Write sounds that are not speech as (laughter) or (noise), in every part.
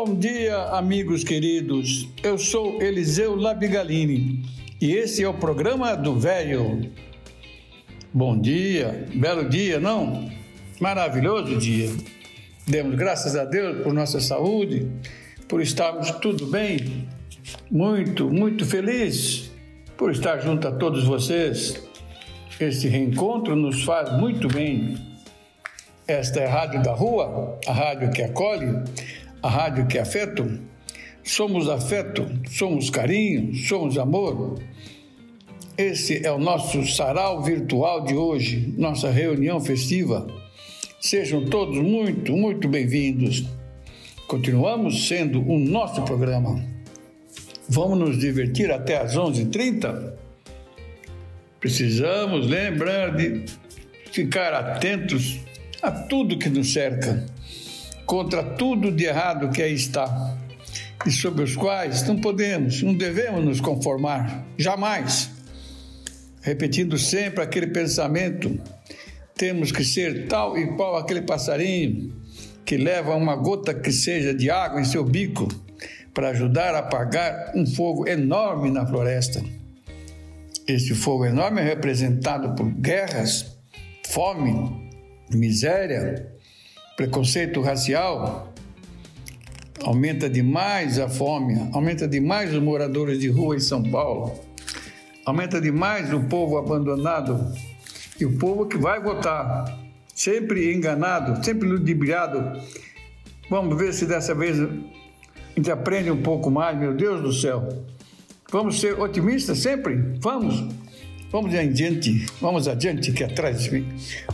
Bom dia, amigos queridos. Eu sou Eliseu Labigalini e esse é o programa do Velho. Bom dia, belo dia, não? Maravilhoso dia. Demos graças a Deus por nossa saúde, por estarmos tudo bem. Muito, muito feliz por estar junto a todos vocês. Este reencontro nos faz muito bem. Esta é a Rádio da Rua, a rádio que acolhe a rádio que é afeto. Somos afeto, somos carinho, somos amor. Esse é o nosso sarau virtual de hoje, nossa reunião festiva. Sejam todos muito, muito bem-vindos. Continuamos sendo o nosso programa. Vamos nos divertir até às 11h30? Precisamos lembrar de ficar atentos a tudo que nos cerca contra tudo de errado que aí está e sobre os quais não podemos, não devemos nos conformar, jamais. Repetindo sempre aquele pensamento, temos que ser tal e qual aquele passarinho que leva uma gota que seja de água em seu bico para ajudar a apagar um fogo enorme na floresta. Esse fogo enorme é representado por guerras, fome, miséria, preconceito racial, aumenta demais a fome, aumenta demais os moradores de rua em São Paulo, aumenta demais o povo abandonado e o povo que vai votar, sempre enganado, sempre ludibriado. Vamos ver se dessa vez a gente aprende um pouco mais, meu Deus do céu. Vamos ser otimistas sempre? Vamos. Vamos adiante, vamos adiante que atrás vem.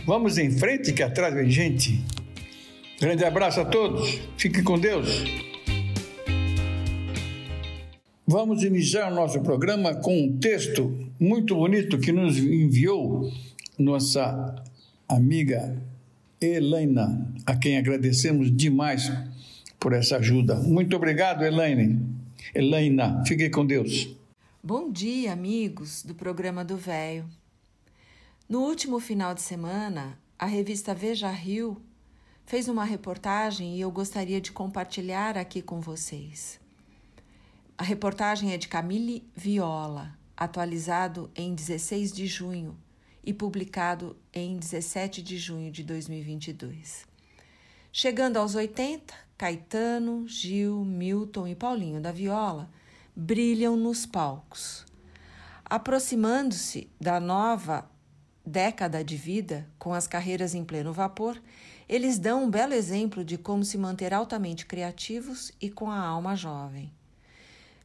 Vamos em frente que atrás vem gente. Grande abraço a todos. Fiquem com Deus. Vamos iniciar o nosso programa com um texto muito bonito que nos enviou nossa amiga Elaina, a quem agradecemos demais por essa ajuda. Muito obrigado, Elaine. Elaina, fique com Deus. Bom dia, amigos do programa do Véio. No último final de semana, a revista Veja Rio fez uma reportagem e eu gostaria de compartilhar aqui com vocês. A reportagem é de Camille Viola, atualizado em 16 de junho e publicado em 17 de junho de 2022. Chegando aos 80, Caetano, Gil, Milton e Paulinho da Viola brilham nos palcos. Aproximando-se da nova década de vida, com as carreiras em pleno vapor, eles dão um belo exemplo de como se manter altamente criativos e com a alma jovem.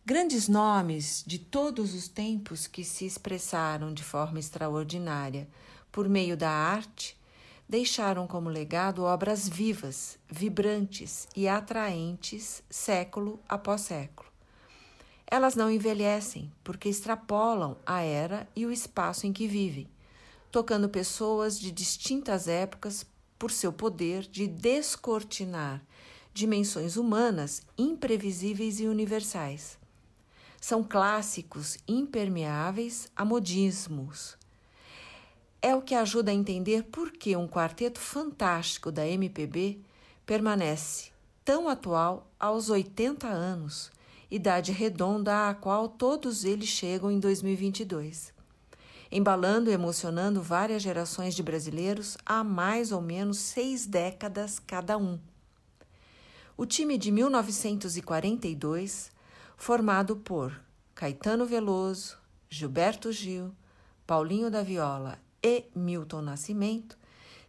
Grandes nomes de todos os tempos que se expressaram de forma extraordinária por meio da arte deixaram como legado obras vivas, vibrantes e atraentes século após século. Elas não envelhecem porque extrapolam a era e o espaço em que vivem, tocando pessoas de distintas épocas por seu poder de descortinar dimensões humanas imprevisíveis e universais. São clássicos impermeáveis a modismos. É o que ajuda a entender por que um quarteto fantástico da MPB permanece tão atual aos 80 anos, idade redonda à qual todos eles chegam em 2022 embalando e emocionando várias gerações de brasileiros há mais ou menos seis décadas cada um. O time de 1942, formado por Caetano Veloso, Gilberto Gil, Paulinho da Viola e Milton Nascimento,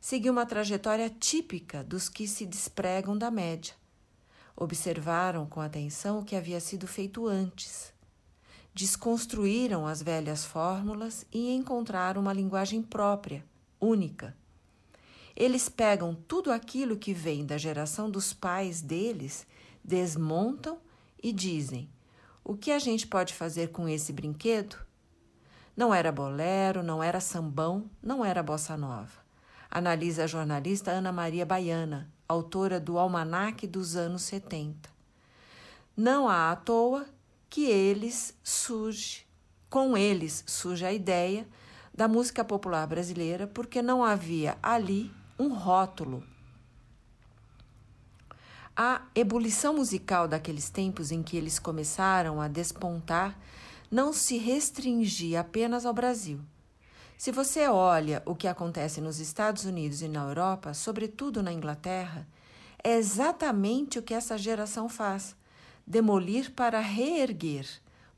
seguiu uma trajetória típica dos que se despregam da média. Observaram com atenção o que havia sido feito antes desconstruíram as velhas fórmulas e encontraram uma linguagem própria, única. Eles pegam tudo aquilo que vem da geração dos pais deles, desmontam e dizem: o que a gente pode fazer com esse brinquedo? Não era bolero, não era sambão, não era bossa nova. Analisa a jornalista Ana Maria Baiana, autora do Almanaque dos anos 70. Não há à toa que eles surge, com eles surge a ideia da música popular brasileira, porque não havia ali um rótulo. A ebulição musical daqueles tempos em que eles começaram a despontar não se restringia apenas ao Brasil. Se você olha o que acontece nos Estados Unidos e na Europa, sobretudo na Inglaterra, é exatamente o que essa geração faz: demolir para reerguer,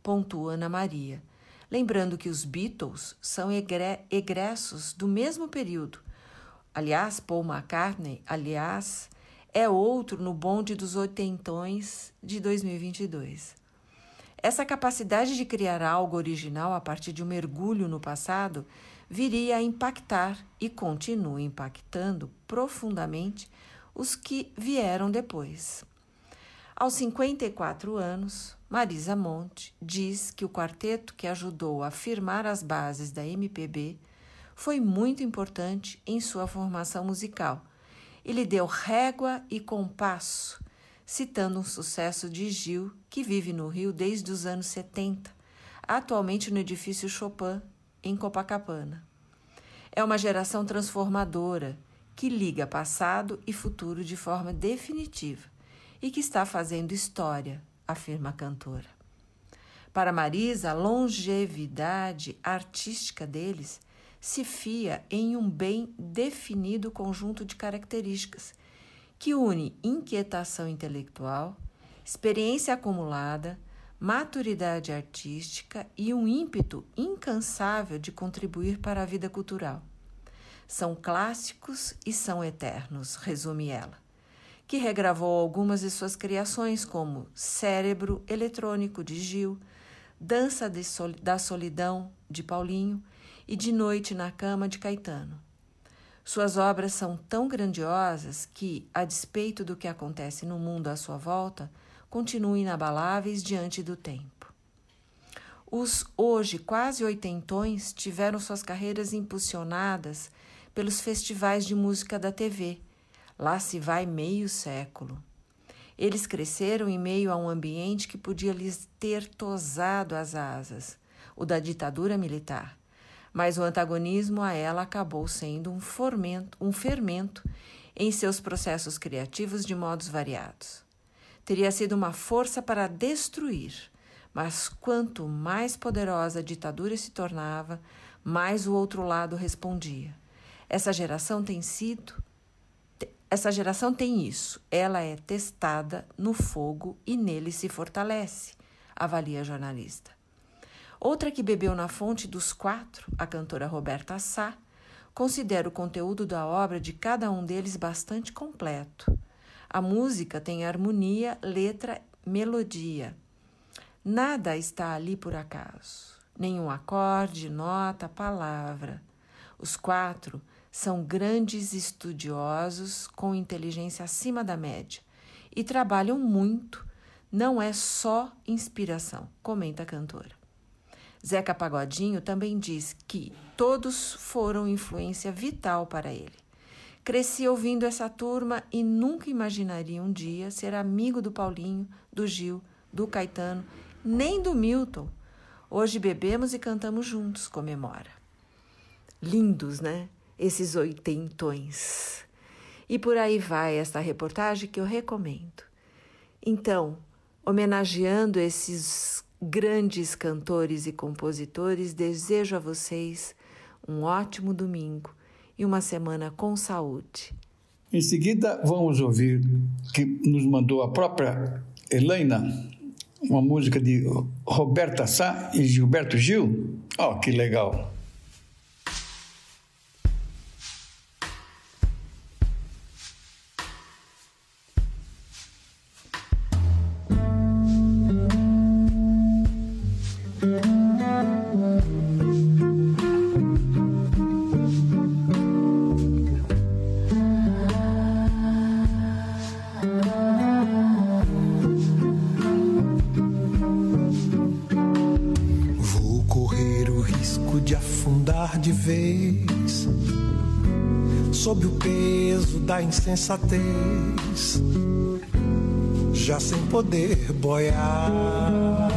pontua Ana Maria. Lembrando que os Beatles são egressos do mesmo período. Aliás, Paul McCartney, aliás, é outro no bonde dos oitentões de 2022. Essa capacidade de criar algo original a partir de um mergulho no passado viria a impactar e continua impactando profundamente os que vieram depois. Aos 54 anos, Marisa Monte diz que o quarteto que ajudou a firmar as bases da MPB foi muito importante em sua formação musical e lhe deu régua e compasso citando um sucesso de Gil, que vive no Rio desde os anos 70, atualmente no edifício Chopin, em Copacabana. É uma geração transformadora que liga passado e futuro de forma definitiva e que está fazendo história, afirma a cantora. Para Marisa, a longevidade artística deles se fia em um bem definido conjunto de características que une inquietação intelectual, experiência acumulada, maturidade artística e um ímpeto incansável de contribuir para a vida cultural. São clássicos e são eternos, resume ela, que regravou algumas de suas criações, como Cérebro Eletrônico de Gil, Dança da Solidão de Paulinho e De Noite na Cama de Caetano. Suas obras são tão grandiosas que, a despeito do que acontece no mundo à sua volta, continuam inabaláveis diante do tempo. Os hoje quase oitentões tiveram suas carreiras impulsionadas pelos festivais de música da TV. Lá se vai meio século. Eles cresceram em meio a um ambiente que podia lhes ter tosado as asas, o da ditadura militar mas o antagonismo a ela acabou sendo um, formento, um fermento em seus processos criativos de modos variados. Teria sido uma força para destruir, mas quanto mais poderosa a ditadura se tornava, mais o outro lado respondia. Essa geração tem sido essa geração tem isso. Ela é testada no fogo e nele se fortalece, avalia a jornalista. Outra que bebeu na fonte dos quatro, a cantora Roberta Sá, considera o conteúdo da obra de cada um deles bastante completo. A música tem harmonia, letra, melodia. Nada está ali por acaso. Nenhum acorde, nota, palavra. Os quatro são grandes estudiosos com inteligência acima da média e trabalham muito. Não é só inspiração, comenta a cantora. Zeca Pagodinho também diz que todos foram influência vital para ele. Cresci ouvindo essa turma e nunca imaginaria um dia ser amigo do Paulinho, do Gil, do Caetano, nem do Milton. Hoje bebemos e cantamos juntos, comemora. Lindos, né? Esses oitentões. E por aí vai esta reportagem que eu recomendo. Então, homenageando esses grandes cantores e compositores, desejo a vocês um ótimo domingo e uma semana com saúde. Em seguida, vamos ouvir que nos mandou a própria Helena, uma música de Roberta Sá e Gilberto Gil. Oh, que legal! Já sem poder boiar.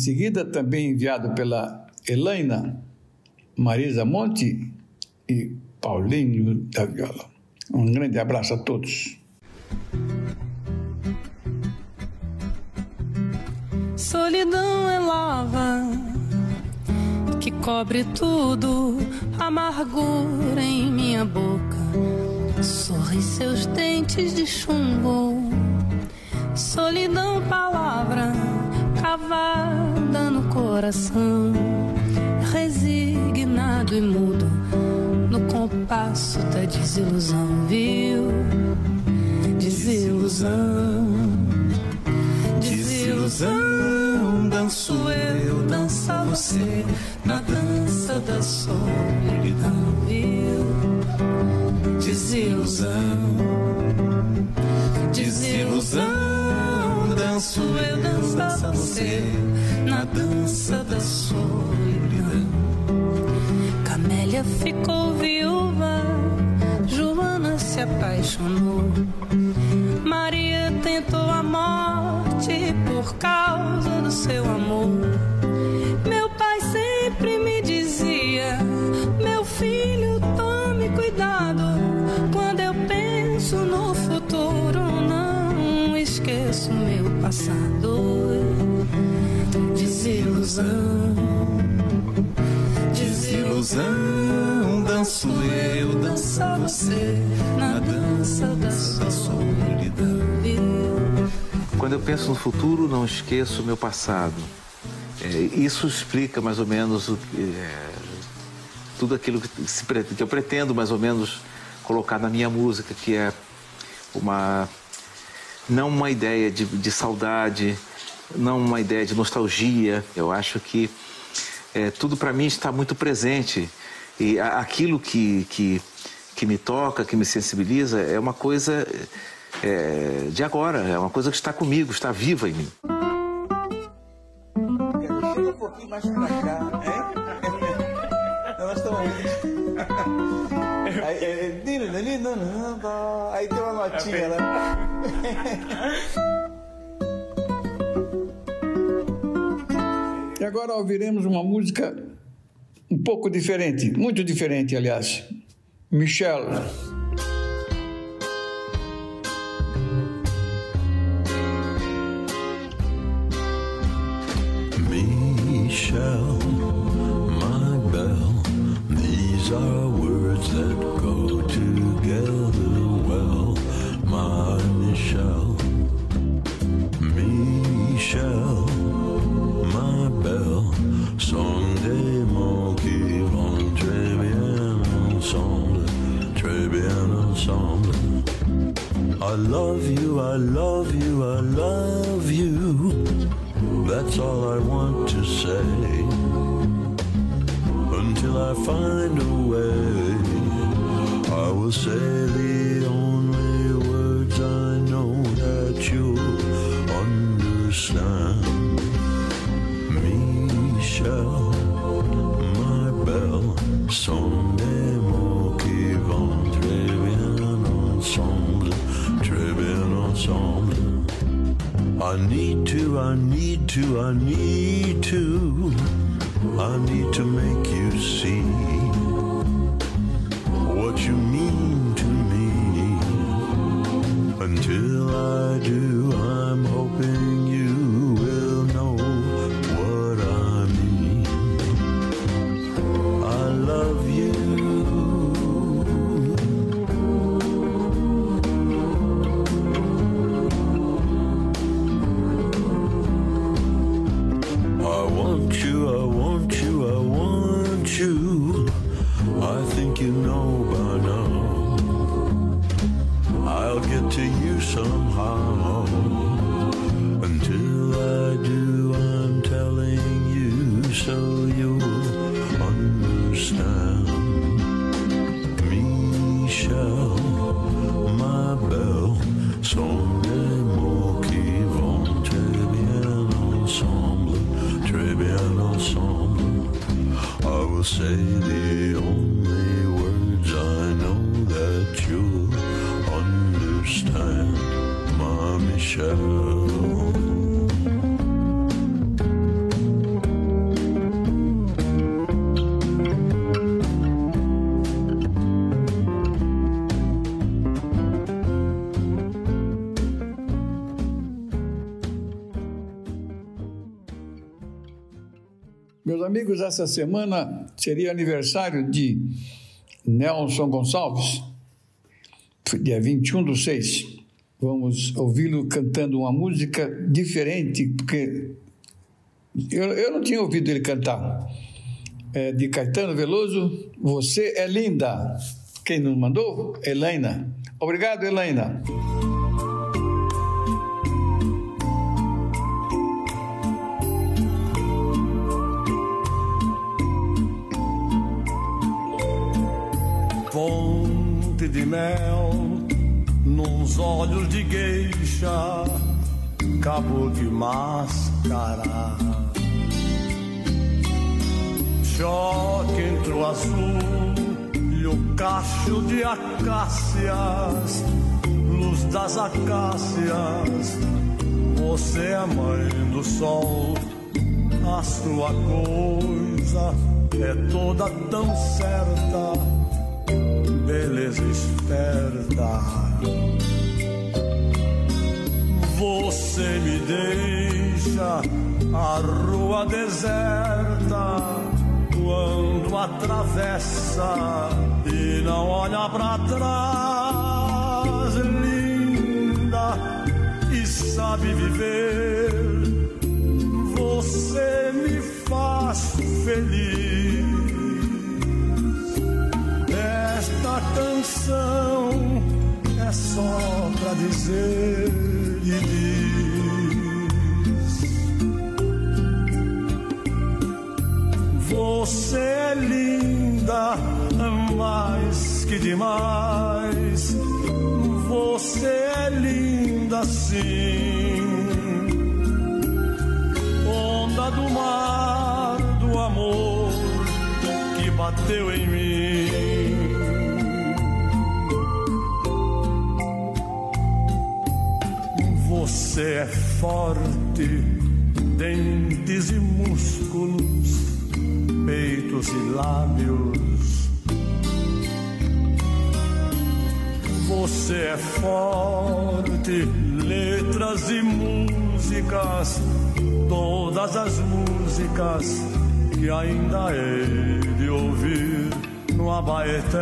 Seguida também enviado pela Elaina Marisa Monte e Paulinho da Viola. Um grande abraço a todos. Solidão é lava que cobre tudo, amargura em minha boca. Sorri seus dentes de chumbo. Solidão, palavra cavada no coração, resignado e mudo. No compasso da desilusão, viu? Desilusão, desilusão, danço eu, dança você. Na dança da solidão, viu? Desilusão danço, eu dançava você na dança da solidão. Camélia ficou viúva, Joana se apaixonou. Maria tentou a morte por causa do seu amor. Passado. Desilusão, desilusão. Danço eu, dança você na dança da solidão. Quando eu penso no futuro, não esqueço o meu passado. É, isso explica mais ou menos o é, tudo aquilo que, se, que eu pretendo mais ou menos colocar na minha música, que é uma não uma ideia de, de saudade, não uma ideia de nostalgia. Eu acho que é, tudo para mim está muito presente e aquilo que, que, que me toca, que me sensibiliza, é uma coisa é, de agora, é uma coisa que está comigo, está viva em mim. Chega um pouquinho mais pra notinha, né? (laughs) E agora ouviremos uma música um pouco diferente, muito diferente, aliás. Michel. Michel, my belle, these are words that I love you, I love you, I love you. That's all I want to say. Until I find a way, I will say the only words I know that you'll understand. Michel, my belle, sont I need to, I need to, I need to, I need to make you see amigos, essa semana seria aniversário de Nelson Gonçalves, dia 21 do 6. Vamos ouvi-lo cantando uma música diferente, porque eu, eu não tinha ouvido ele cantar. É de Caetano Veloso, Você é Linda. Quem nos mandou? Elaina. Obrigado, Elaina. Mel, nos olhos de geisha, cabo de máscara. Choque entre o azul e o cacho de acácias, luz das acácias. Você é mãe do sol, a sua coisa é toda tão certa beleza esperta. Você me deixa a rua deserta quando atravessa e não olha para trás, linda e sabe viver. Você me faz feliz. Canção é só pra dizer e diz: Você é linda, mais que demais. Você é linda sim. Onda do mar do amor que bateu em mim. Você é forte, dentes e músculos, peitos e lábios. Você é forte, letras e músicas, todas as músicas que ainda hei de ouvir no Abaeté,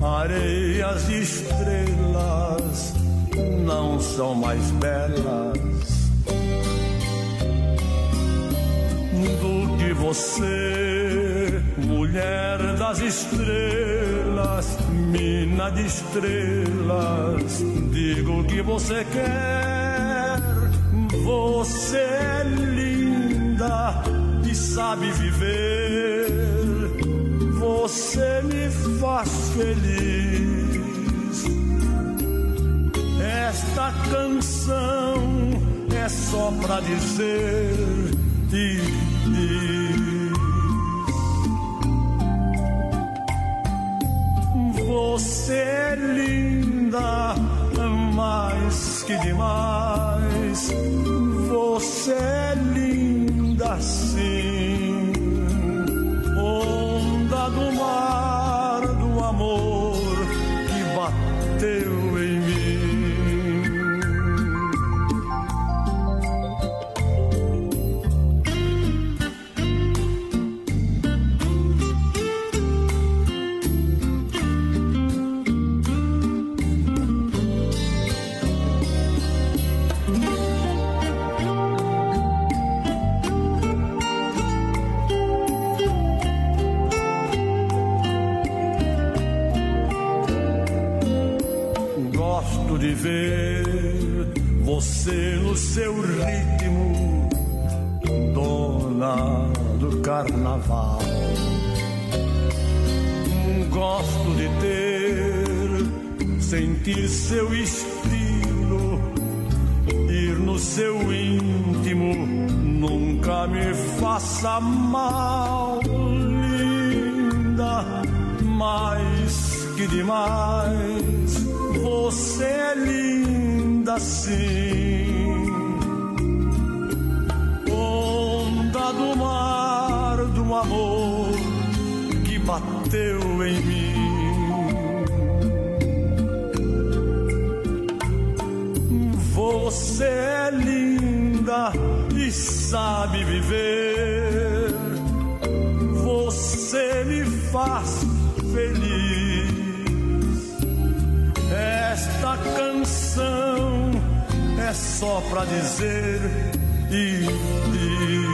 areias e estrelas não são mais belas do que você, mulher das estrelas, mina de estrelas. Digo o que você quer, você é linda e sabe viver. Você me faz feliz esta canção é só pra dizer e diz. Você é linda, mais que demais. Você é linda sim. Seu ritmo, dona do carnaval. Gosto de ter, sentir seu estilo, ir no seu íntimo, nunca me faça mal, linda, mais que demais. Você é linda sim. Amor que bateu em mim. Você é linda e sabe viver. Você me faz feliz. Esta canção é só pra dizer e. E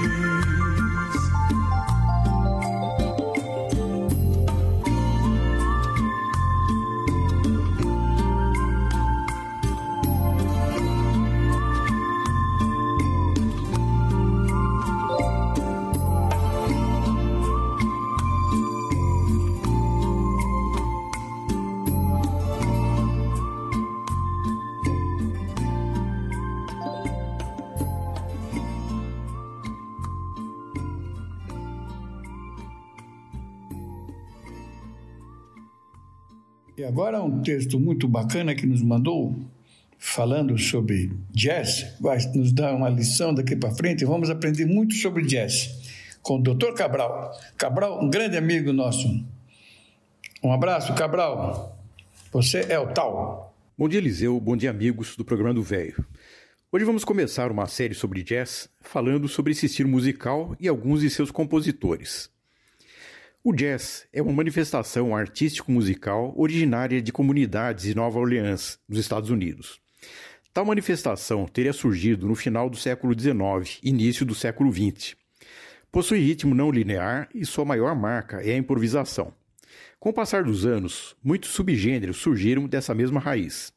texto muito bacana que nos mandou, falando sobre jazz, vai nos dar uma lição daqui para frente, vamos aprender muito sobre jazz com o Dr. Cabral. Cabral, um grande amigo nosso. Um abraço, Cabral. Você é o tal. Bom dia, Eliseu. Bom dia, amigos do programa do Velho. Hoje vamos começar uma série sobre jazz, falando sobre esse estilo musical e alguns de seus compositores. O jazz é uma manifestação artístico-musical originária de comunidades de Nova Orleans, nos Estados Unidos. Tal manifestação teria surgido no final do século XIX, início do século XX. Possui ritmo não linear e sua maior marca é a improvisação. Com o passar dos anos, muitos subgêneros surgiram dessa mesma raiz.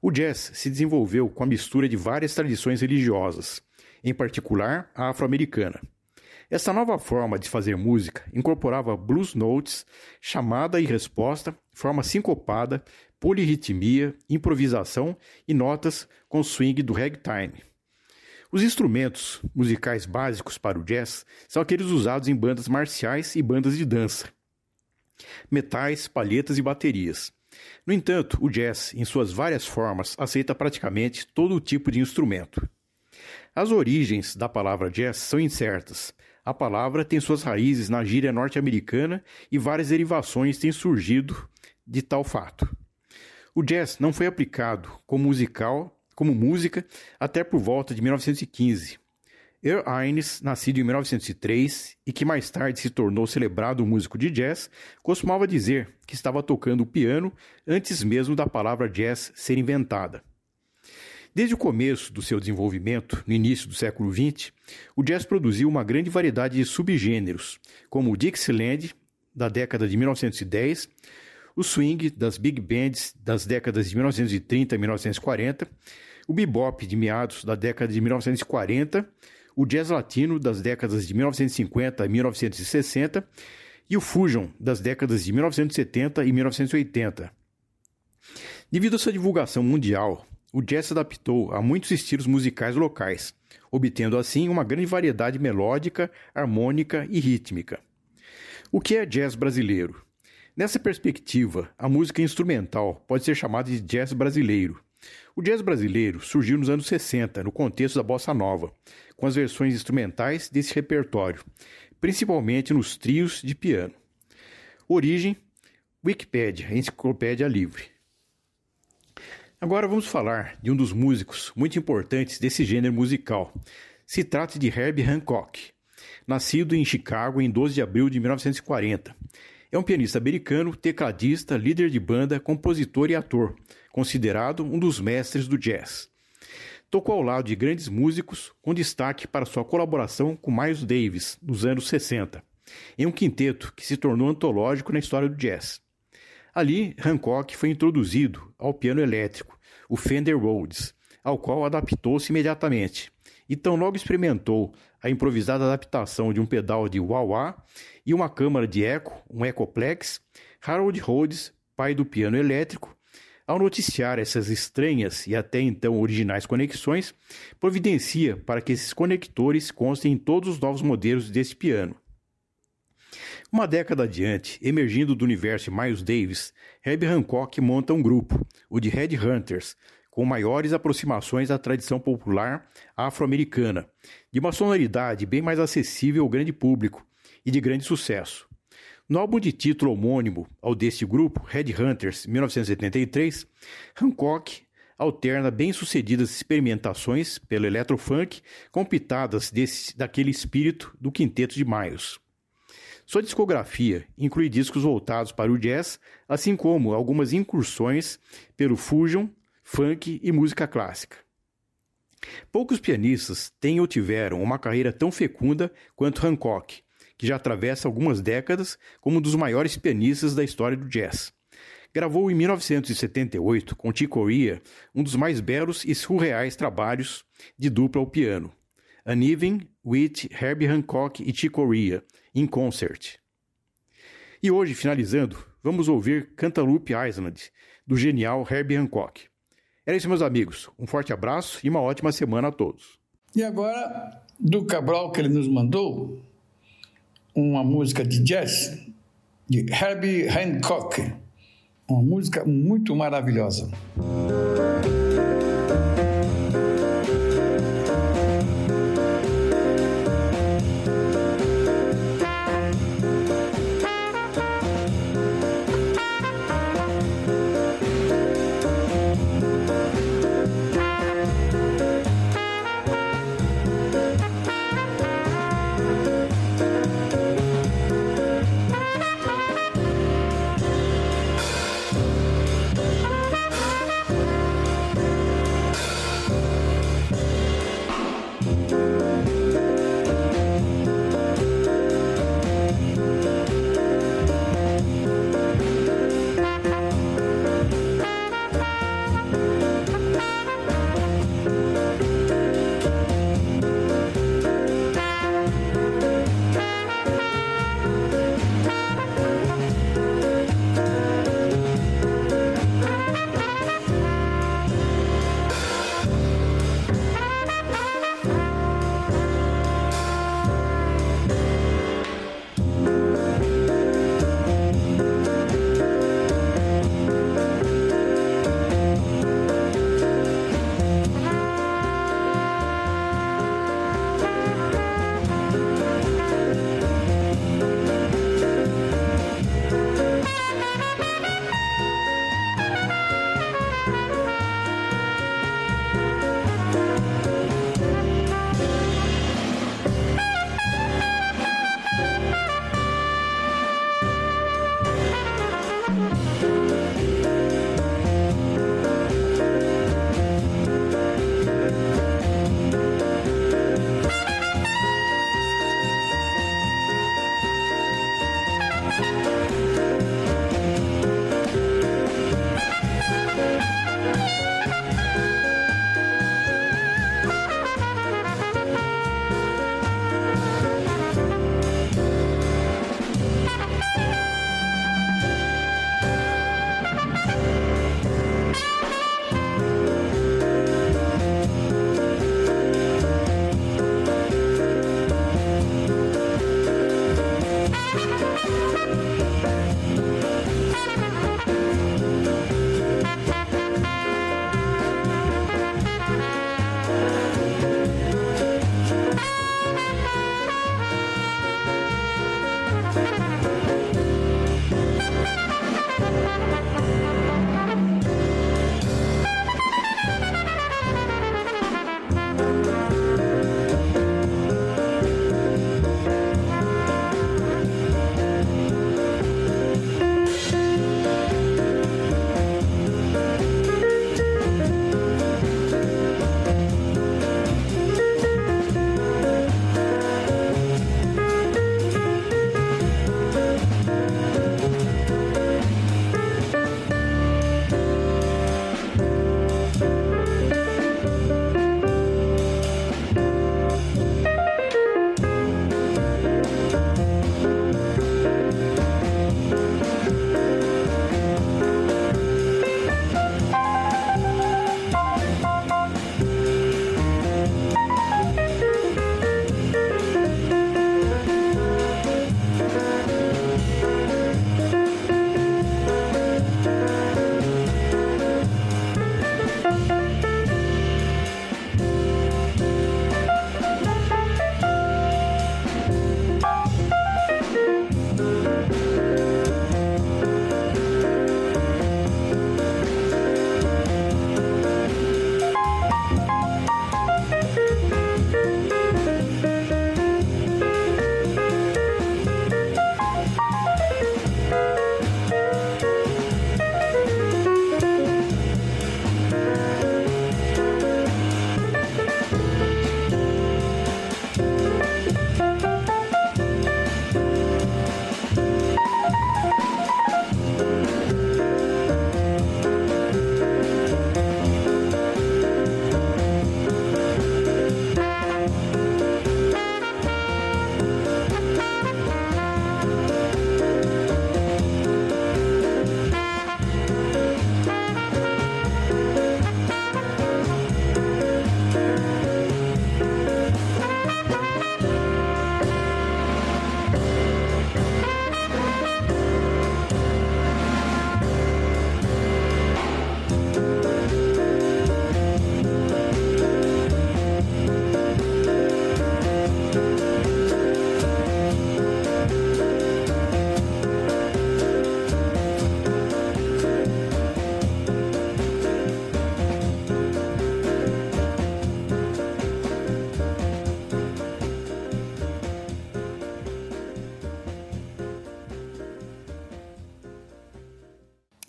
O jazz se desenvolveu com a mistura de várias tradições religiosas, em particular a afro-americana. Essa nova forma de fazer música incorporava blues notes, chamada e resposta, forma sincopada, polirritmia, improvisação e notas com swing do ragtime. Os instrumentos musicais básicos para o jazz são aqueles usados em bandas marciais e bandas de dança, metais, palhetas e baterias. No entanto, o jazz, em suas várias formas, aceita praticamente todo tipo de instrumento. As origens da palavra jazz são incertas. A palavra tem suas raízes na gíria norte-americana e várias derivações têm surgido de tal fato. O jazz não foi aplicado como musical, como música, até por volta de 1915, Earl Hines, nascido em 1903 e que mais tarde se tornou celebrado músico de jazz, costumava dizer que estava tocando o piano antes mesmo da palavra jazz ser inventada. Desde o começo do seu desenvolvimento, no início do século XX, o jazz produziu uma grande variedade de subgêneros, como o Dixieland, da década de 1910, o swing das big bands das décadas de 1930 e 1940, o bebop de meados da década de 1940 o jazz latino das décadas de 1950 e 1960 e o fusion das décadas de 1970 e 1980. Devido à sua divulgação mundial, o jazz se adaptou a muitos estilos musicais locais, obtendo assim uma grande variedade melódica, harmônica e rítmica. O que é jazz brasileiro? Nessa perspectiva, a música instrumental pode ser chamada de jazz brasileiro. O jazz brasileiro surgiu nos anos 60, no contexto da bossa nova, com as versões instrumentais desse repertório, principalmente nos trios de piano. Origem: Wikipédia, enciclopédia livre. Agora vamos falar de um dos músicos muito importantes desse gênero musical. Se trata de Herbie Hancock, nascido em Chicago em 12 de abril de 1940. É um pianista americano, tecladista, líder de banda, compositor e ator, considerado um dos mestres do jazz. Tocou ao lado de grandes músicos, com destaque para sua colaboração com Miles Davis nos anos 60, em um quinteto que se tornou antológico na história do jazz. Ali, Hancock foi introduzido ao piano elétrico, o Fender Rhodes, ao qual adaptou-se imediatamente. E tão logo experimentou a improvisada adaptação de um pedal de wah-wah e uma câmara de eco, um Echoplex, Harold Rhodes, pai do piano elétrico, ao noticiar essas estranhas e até então originais conexões, providencia para que esses conectores constem em todos os novos modelos desse piano. Uma década adiante, emergindo do universo Miles Davis, Herbie Hancock monta um grupo, o de Red Hunters, com maiores aproximações à tradição popular afro-americana, de uma sonoridade bem mais acessível ao grande público e de grande sucesso. No álbum de título homônimo ao deste grupo, Red Hunters, 1973, Hancock alterna bem-sucedidas experimentações pelo electrofunk com pitadas desse, daquele espírito do quinteto de Miles. Sua discografia inclui discos voltados para o jazz, assim como algumas incursões pelo fusion, funk e música clássica. Poucos pianistas têm ou tiveram uma carreira tão fecunda quanto Hancock, que já atravessa algumas décadas como um dos maiores pianistas da história do jazz. Gravou em 1978 com Chick Corea um dos mais belos e surreais trabalhos de dupla ao piano, An Evening with Herbie Hancock e Chick Corea, in concert. E hoje, finalizando, vamos ouvir Cantaloupe Island, do genial Herbie Hancock. Era isso, meus amigos. Um forte abraço e uma ótima semana a todos. E agora, do Cabral que ele nos mandou, uma música de jazz de Herbie Hancock, uma música muito maravilhosa.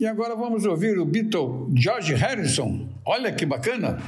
E agora vamos ouvir o Beatle George Harrison. Olha que bacana!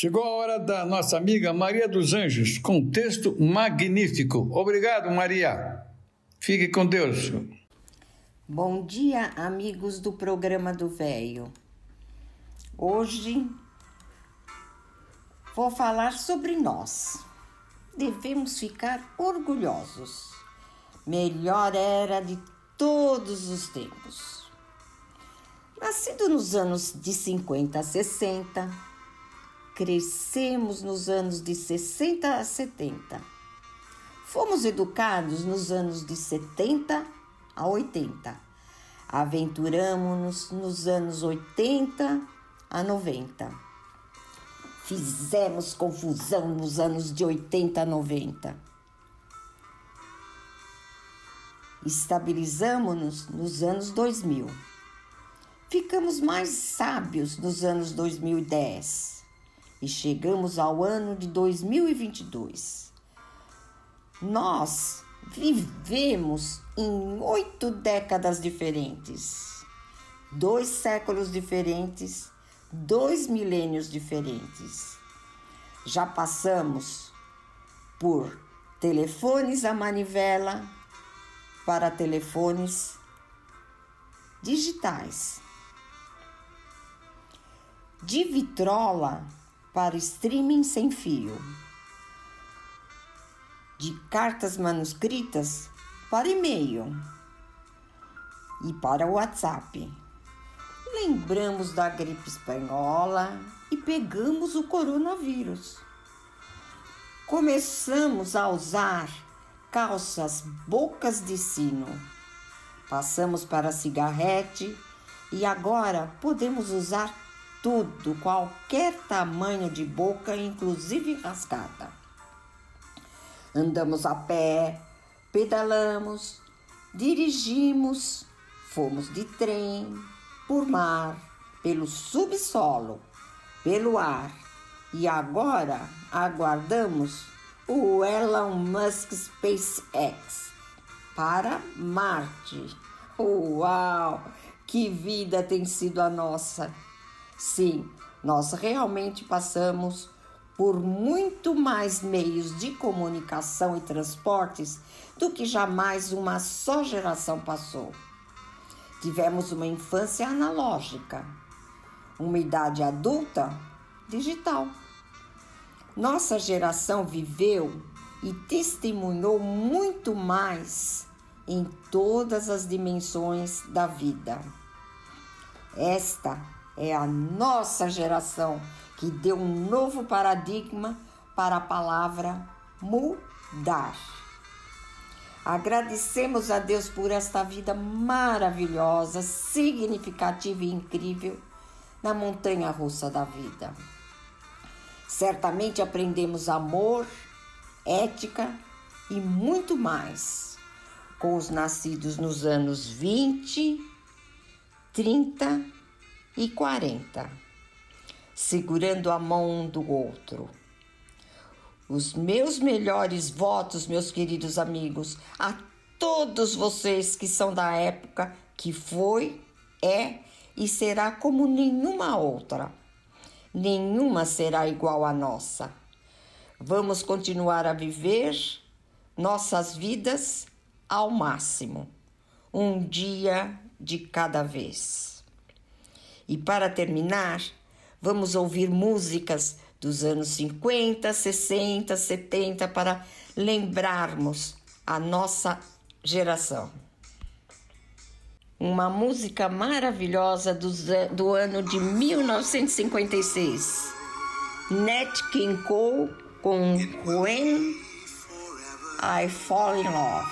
Chegou a hora da nossa amiga Maria dos Anjos, com texto magnífico. Obrigado, Maria. Fique com Deus. Bom dia, amigos do programa do Velho. Hoje vou falar sobre nós. Devemos ficar orgulhosos. Melhor era de todos os tempos. Nascido nos anos de 50 a 60, crescemos nos anos de 60 a 70. Fomos educados nos anos de 70 a 80. Aventuramos-nos nos anos 80 a 90. Fizemos confusão nos anos de 80 a 90. Estabilizamos-nos nos anos 2000. Ficamos mais sábios nos anos 2010 e chegamos ao ano de 2022. Nós vivemos em oito décadas diferentes, dois séculos diferentes, dois milênios diferentes. Já passamos por telefones a manivela para telefones digitais, de vitrola para streaming sem fio, de cartas manuscritas para e-mail e para WhatsApp. Lembramos da gripe espanhola e pegamos o coronavírus. Começamos a usar calças bocas de sino. Passamos para cigarrete e agora podemos usar tudo, qualquer tamanho de boca, inclusive rascada. Andamos a pé, pedalamos, dirigimos, fomos de trem, por mar, pelo subsolo, pelo ar e agora aguardamos o Elon Musk SpaceX para Marte. Uau! Que vida tem sido a nossa! Sim, nós realmente passamos por muito mais meios de comunicação e transportes do que jamais uma só geração passou. Tivemos uma infância analógica, uma idade adulta digital. Nossa geração viveu e testemunhou muito mais em todas as dimensões da vida. Esta é a nossa geração que deu um novo paradigma para a palavra mudar. Agradecemos a Deus por esta vida maravilhosa, significativa e incrível na montanha russa da vida. Certamente aprendemos amor, ética e muito mais com os nascidos nos anos 20, 30 e 40, segurando a mão um do outro. Os meus melhores votos, meus queridos amigos, a todos vocês que são da época que foi, é e será como nenhuma outra. Nenhuma será igual à nossa. Vamos continuar a viver nossas vidas ao máximo, um dia de cada vez. E para terminar, vamos ouvir músicas dos anos 50, 60, 70 para lembrarmos a nossa geração. Uma música maravilhosa do, do ano de 1956. Nat King Cole com When I Fall in Love.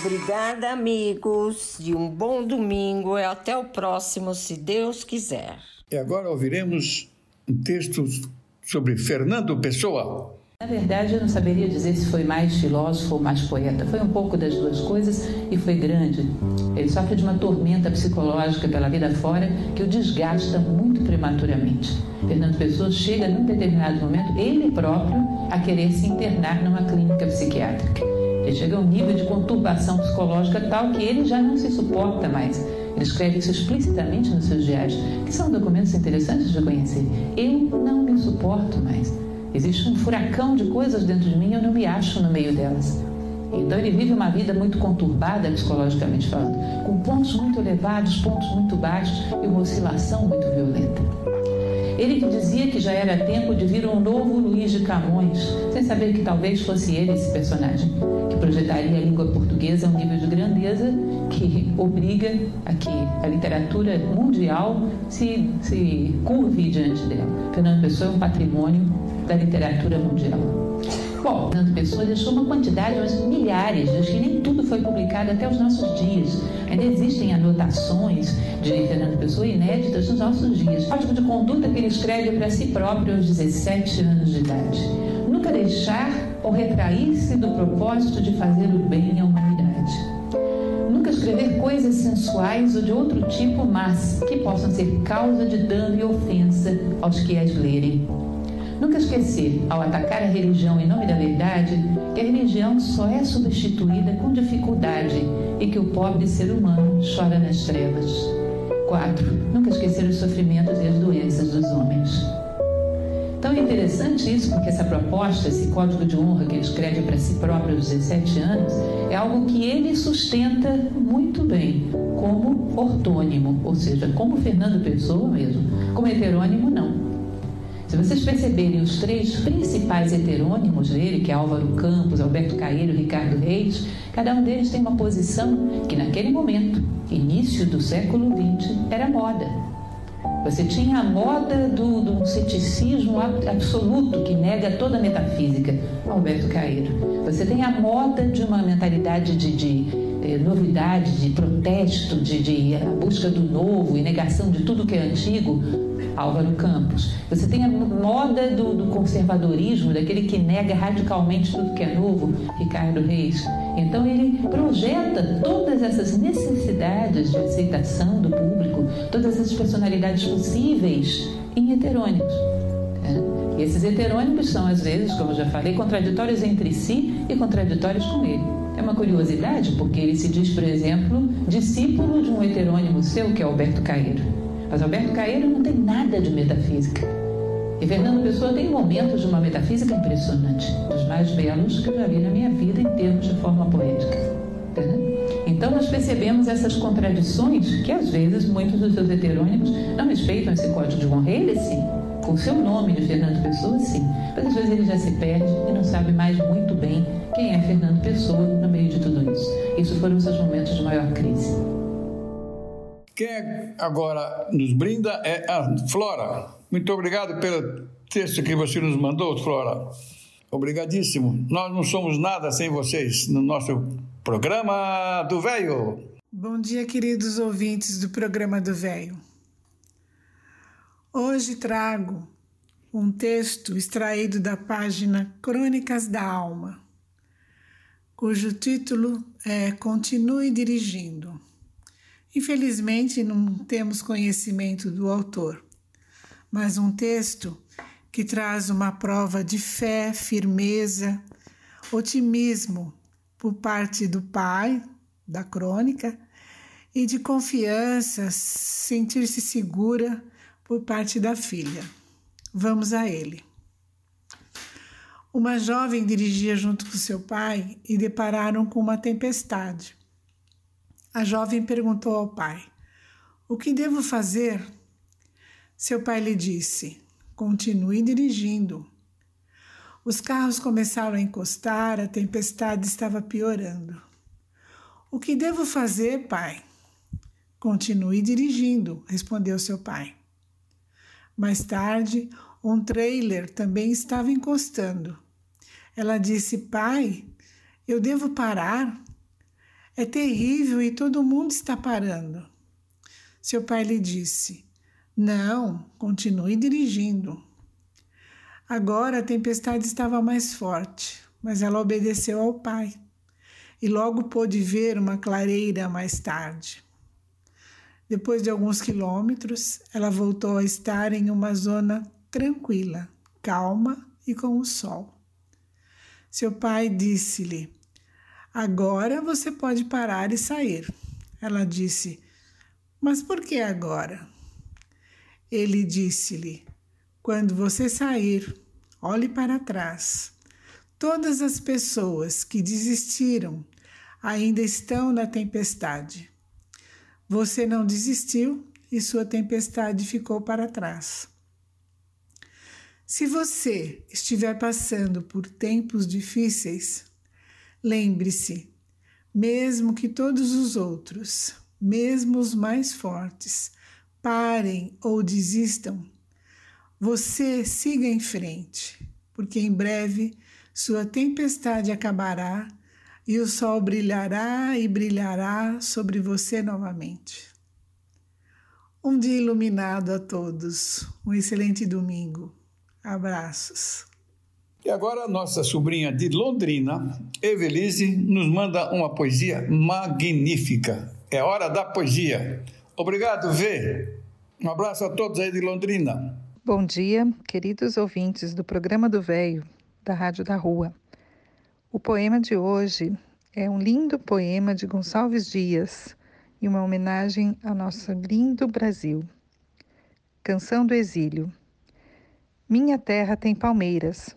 Obrigada, amigos, e um bom domingo e até o próximo, se Deus quiser. E agora ouviremos um texto sobre Fernando Pessoa. Na verdade, eu não saberia dizer se foi mais filósofo ou mais poeta. Foi um pouco das duas coisas e foi grande. Ele sofre de uma tormenta psicológica pela vida fora que o desgasta muito prematuramente. Fernando Pessoa chega, num determinado momento, ele próprio, a querer se internar numa clínica psiquiátrica. Ele chega a um nível de conturbação psicológica tal que ele já não se suporta mais. Ele escreve isso explicitamente nos seus diários, que são documentos interessantes de conhecer. Eu não me suporto mais. Existe um furacão de coisas dentro de mim e eu não me acho no meio delas. Então ele vive uma vida muito conturbada psicologicamente falando, com pontos muito elevados, pontos muito baixos e uma oscilação muito violenta. Ele que dizia que já era tempo de vir um novo Luiz de Camões, sem saber que talvez fosse ele esse personagem, projetaria a língua portuguesa a um nível de grandeza que obriga a que a literatura mundial se, se curve diante dela. Fernando Pessoa é um patrimônio da literatura mundial. Bom, Fernando Pessoa deixou uma quantidade, mas milhares, acho que nem tudo foi publicado até os nossos dias. Ainda existem anotações de Fernando Pessoa inéditas nos nossos dias. O código de conduta que ele escreve para si próprio aos 17 anos de idade. Nunca deixar ou retrair-se do propósito de fazer o bem à humanidade. Nunca escrever coisas sensuais ou de outro tipo, mas que possam ser causa de dano e ofensa aos que as lerem. Nunca esquecer, ao atacar a religião em nome da verdade, que a religião só é substituída com dificuldade e que o pobre ser humano chora nas trevas. 4. Nunca esquecer os sofrimentos e as doenças dos homens. Então é interessante isso, porque essa proposta, esse código de honra que ele escreve para si próprio aos 17 anos, é algo que ele sustenta muito bem, como ortônimo, ou seja, como Fernando Pessoa mesmo, como heterônimo não. Se vocês perceberem os três principais heterônimos dele, que é Álvaro Campos, Alberto Caeiro Ricardo Reis, cada um deles tem uma posição que naquele momento, início do século XX, era moda. Você tinha a moda do, do ceticismo absoluto que nega toda a metafísica, Alberto Caeiro. Você tem a moda de uma mentalidade de, de eh, novidade, de protesto, de, de a busca do novo e negação de tudo que é antigo, Álvaro Campos. Você tem a moda do, do, conservadorismo, daquele que nega radicalmente tudo que é novo, Ricardo Reis. Então ele projeta todas essas necessidades de aceitação do público, todas essas personalidades possíveis em heterônimos. E esses heterônimos são, às vezes, como eu já falei, contraditórios entre si e contraditórios com ele. É uma curiosidade, porque ele se diz, por exemplo, discípulo de um heterônimo seu, que é Alberto Caeiro. Mas Alberto Caeiro não tem nada de metafísica. E Fernando Pessoa tem momentos de uma metafísica impressionante, dos mais belos que eu já vi na minha vida em termos de forma poética. Então nós percebemos essas contradições que às vezes muitos dos seus heterônimos não respeitam esse código de honra. Ele sim, com seu nome de Fernando Pessoa, sim. Mas às vezes ele já se perde e não sabe mais muito bem quem é Fernando Pessoa no meio de tudo isso. Isso foram seus momentos de maior crise. Quem agora nos brinda é a Flora. Muito obrigado pelo texto que você nos mandou, Flora. Obrigadíssimo. Nós não somos nada sem vocês no nosso programa do Velho. Bom dia, queridos ouvintes do programa do Velho. Hoje trago um texto extraído da página Crônicas da Alma, cujo título é Continue Dirigindo. Infelizmente, não temos conhecimento do autor, mas um texto que traz uma prova de fé, firmeza, otimismo por parte do pai, da crônica, e de confiança, sentir-se segura por parte da filha. Vamos a ele. Uma jovem dirigia junto com seu pai e depararam com uma tempestade. A jovem perguntou ao pai: O que devo fazer? Seu pai lhe disse: Continue dirigindo. Os carros começaram a encostar, a tempestade estava piorando. O que devo fazer, pai? Continue dirigindo, respondeu seu pai. Mais tarde, um trailer também estava encostando. Ela disse: Pai, eu devo parar? É terrível e todo mundo está parando. Seu pai lhe disse: Não, continue dirigindo. Agora a tempestade estava mais forte, mas ela obedeceu ao pai e logo pôde ver uma clareira mais tarde. Depois de alguns quilômetros, ela voltou a estar em uma zona tranquila, calma e com o sol. Seu pai disse-lhe: Agora você pode parar e sair. Ela disse: Mas por que agora? Ele disse-lhe: Quando você sair, olhe para trás. Todas as pessoas que desistiram ainda estão na tempestade. Você não desistiu e sua tempestade ficou para trás. Se você estiver passando por tempos difíceis, lembre-se, mesmo que todos os outros, mesmo os mais fortes, parem ou desistam, você siga em frente, porque em breve sua tempestade acabará e o sol brilhará e brilhará sobre você novamente. Um dia iluminado a todos. Um excelente domingo. Abraços. E agora nossa sobrinha de Londrina, Evelise, nos manda uma poesia magnífica. É hora da poesia. Obrigado, Vê. Um abraço a todos aí de Londrina. Bom dia, queridos ouvintes do programa do Véio, da Rádio da Rua. O poema de hoje é um lindo poema de Gonçalves Dias e uma homenagem ao nosso lindo Brasil. Canção do Exílio. Minha terra tem palmeiras,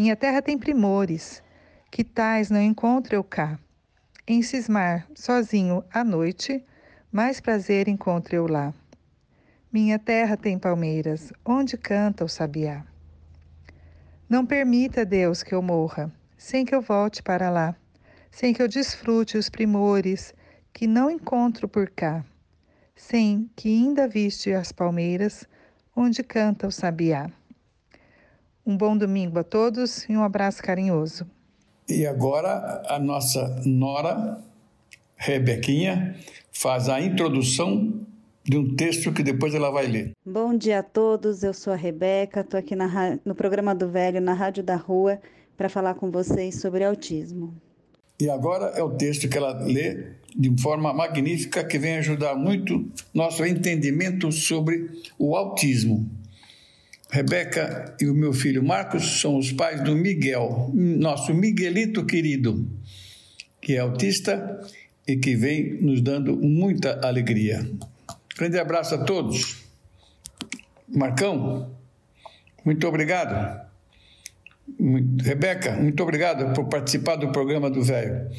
Minha terra tem primores, que tais não encontro eu cá. Em cismar, sozinho à noite, mais prazer encontro eu lá. Minha terra tem palmeiras, onde canta o sabiá. Não permita, Deus, que eu morra, sem que eu volte para lá, sem que eu desfrute os primores que não encontro por cá, sem que ainda viste as palmeiras onde canta o sabiá. Um bom domingo a todos e um abraço carinhoso. E agora a nossa nora, Rebequinha, faz a introdução de um texto que depois ela vai ler. Bom dia a todos, eu sou a Rebeca, estou aqui na, no programa do Velho, na Rádio da Rua, para falar com vocês sobre autismo. E agora é o texto que ela lê de forma magnífica que vem ajudar muito nosso entendimento sobre o autismo. Rebeca e o meu filho Marcos são os pais do Miguel, nosso Miguelito querido, que é autista e que vem nos dando muita alegria. Grande abraço a todos. Marcão, muito obrigado. Rebeca, muito obrigado por participar do programa do Velho.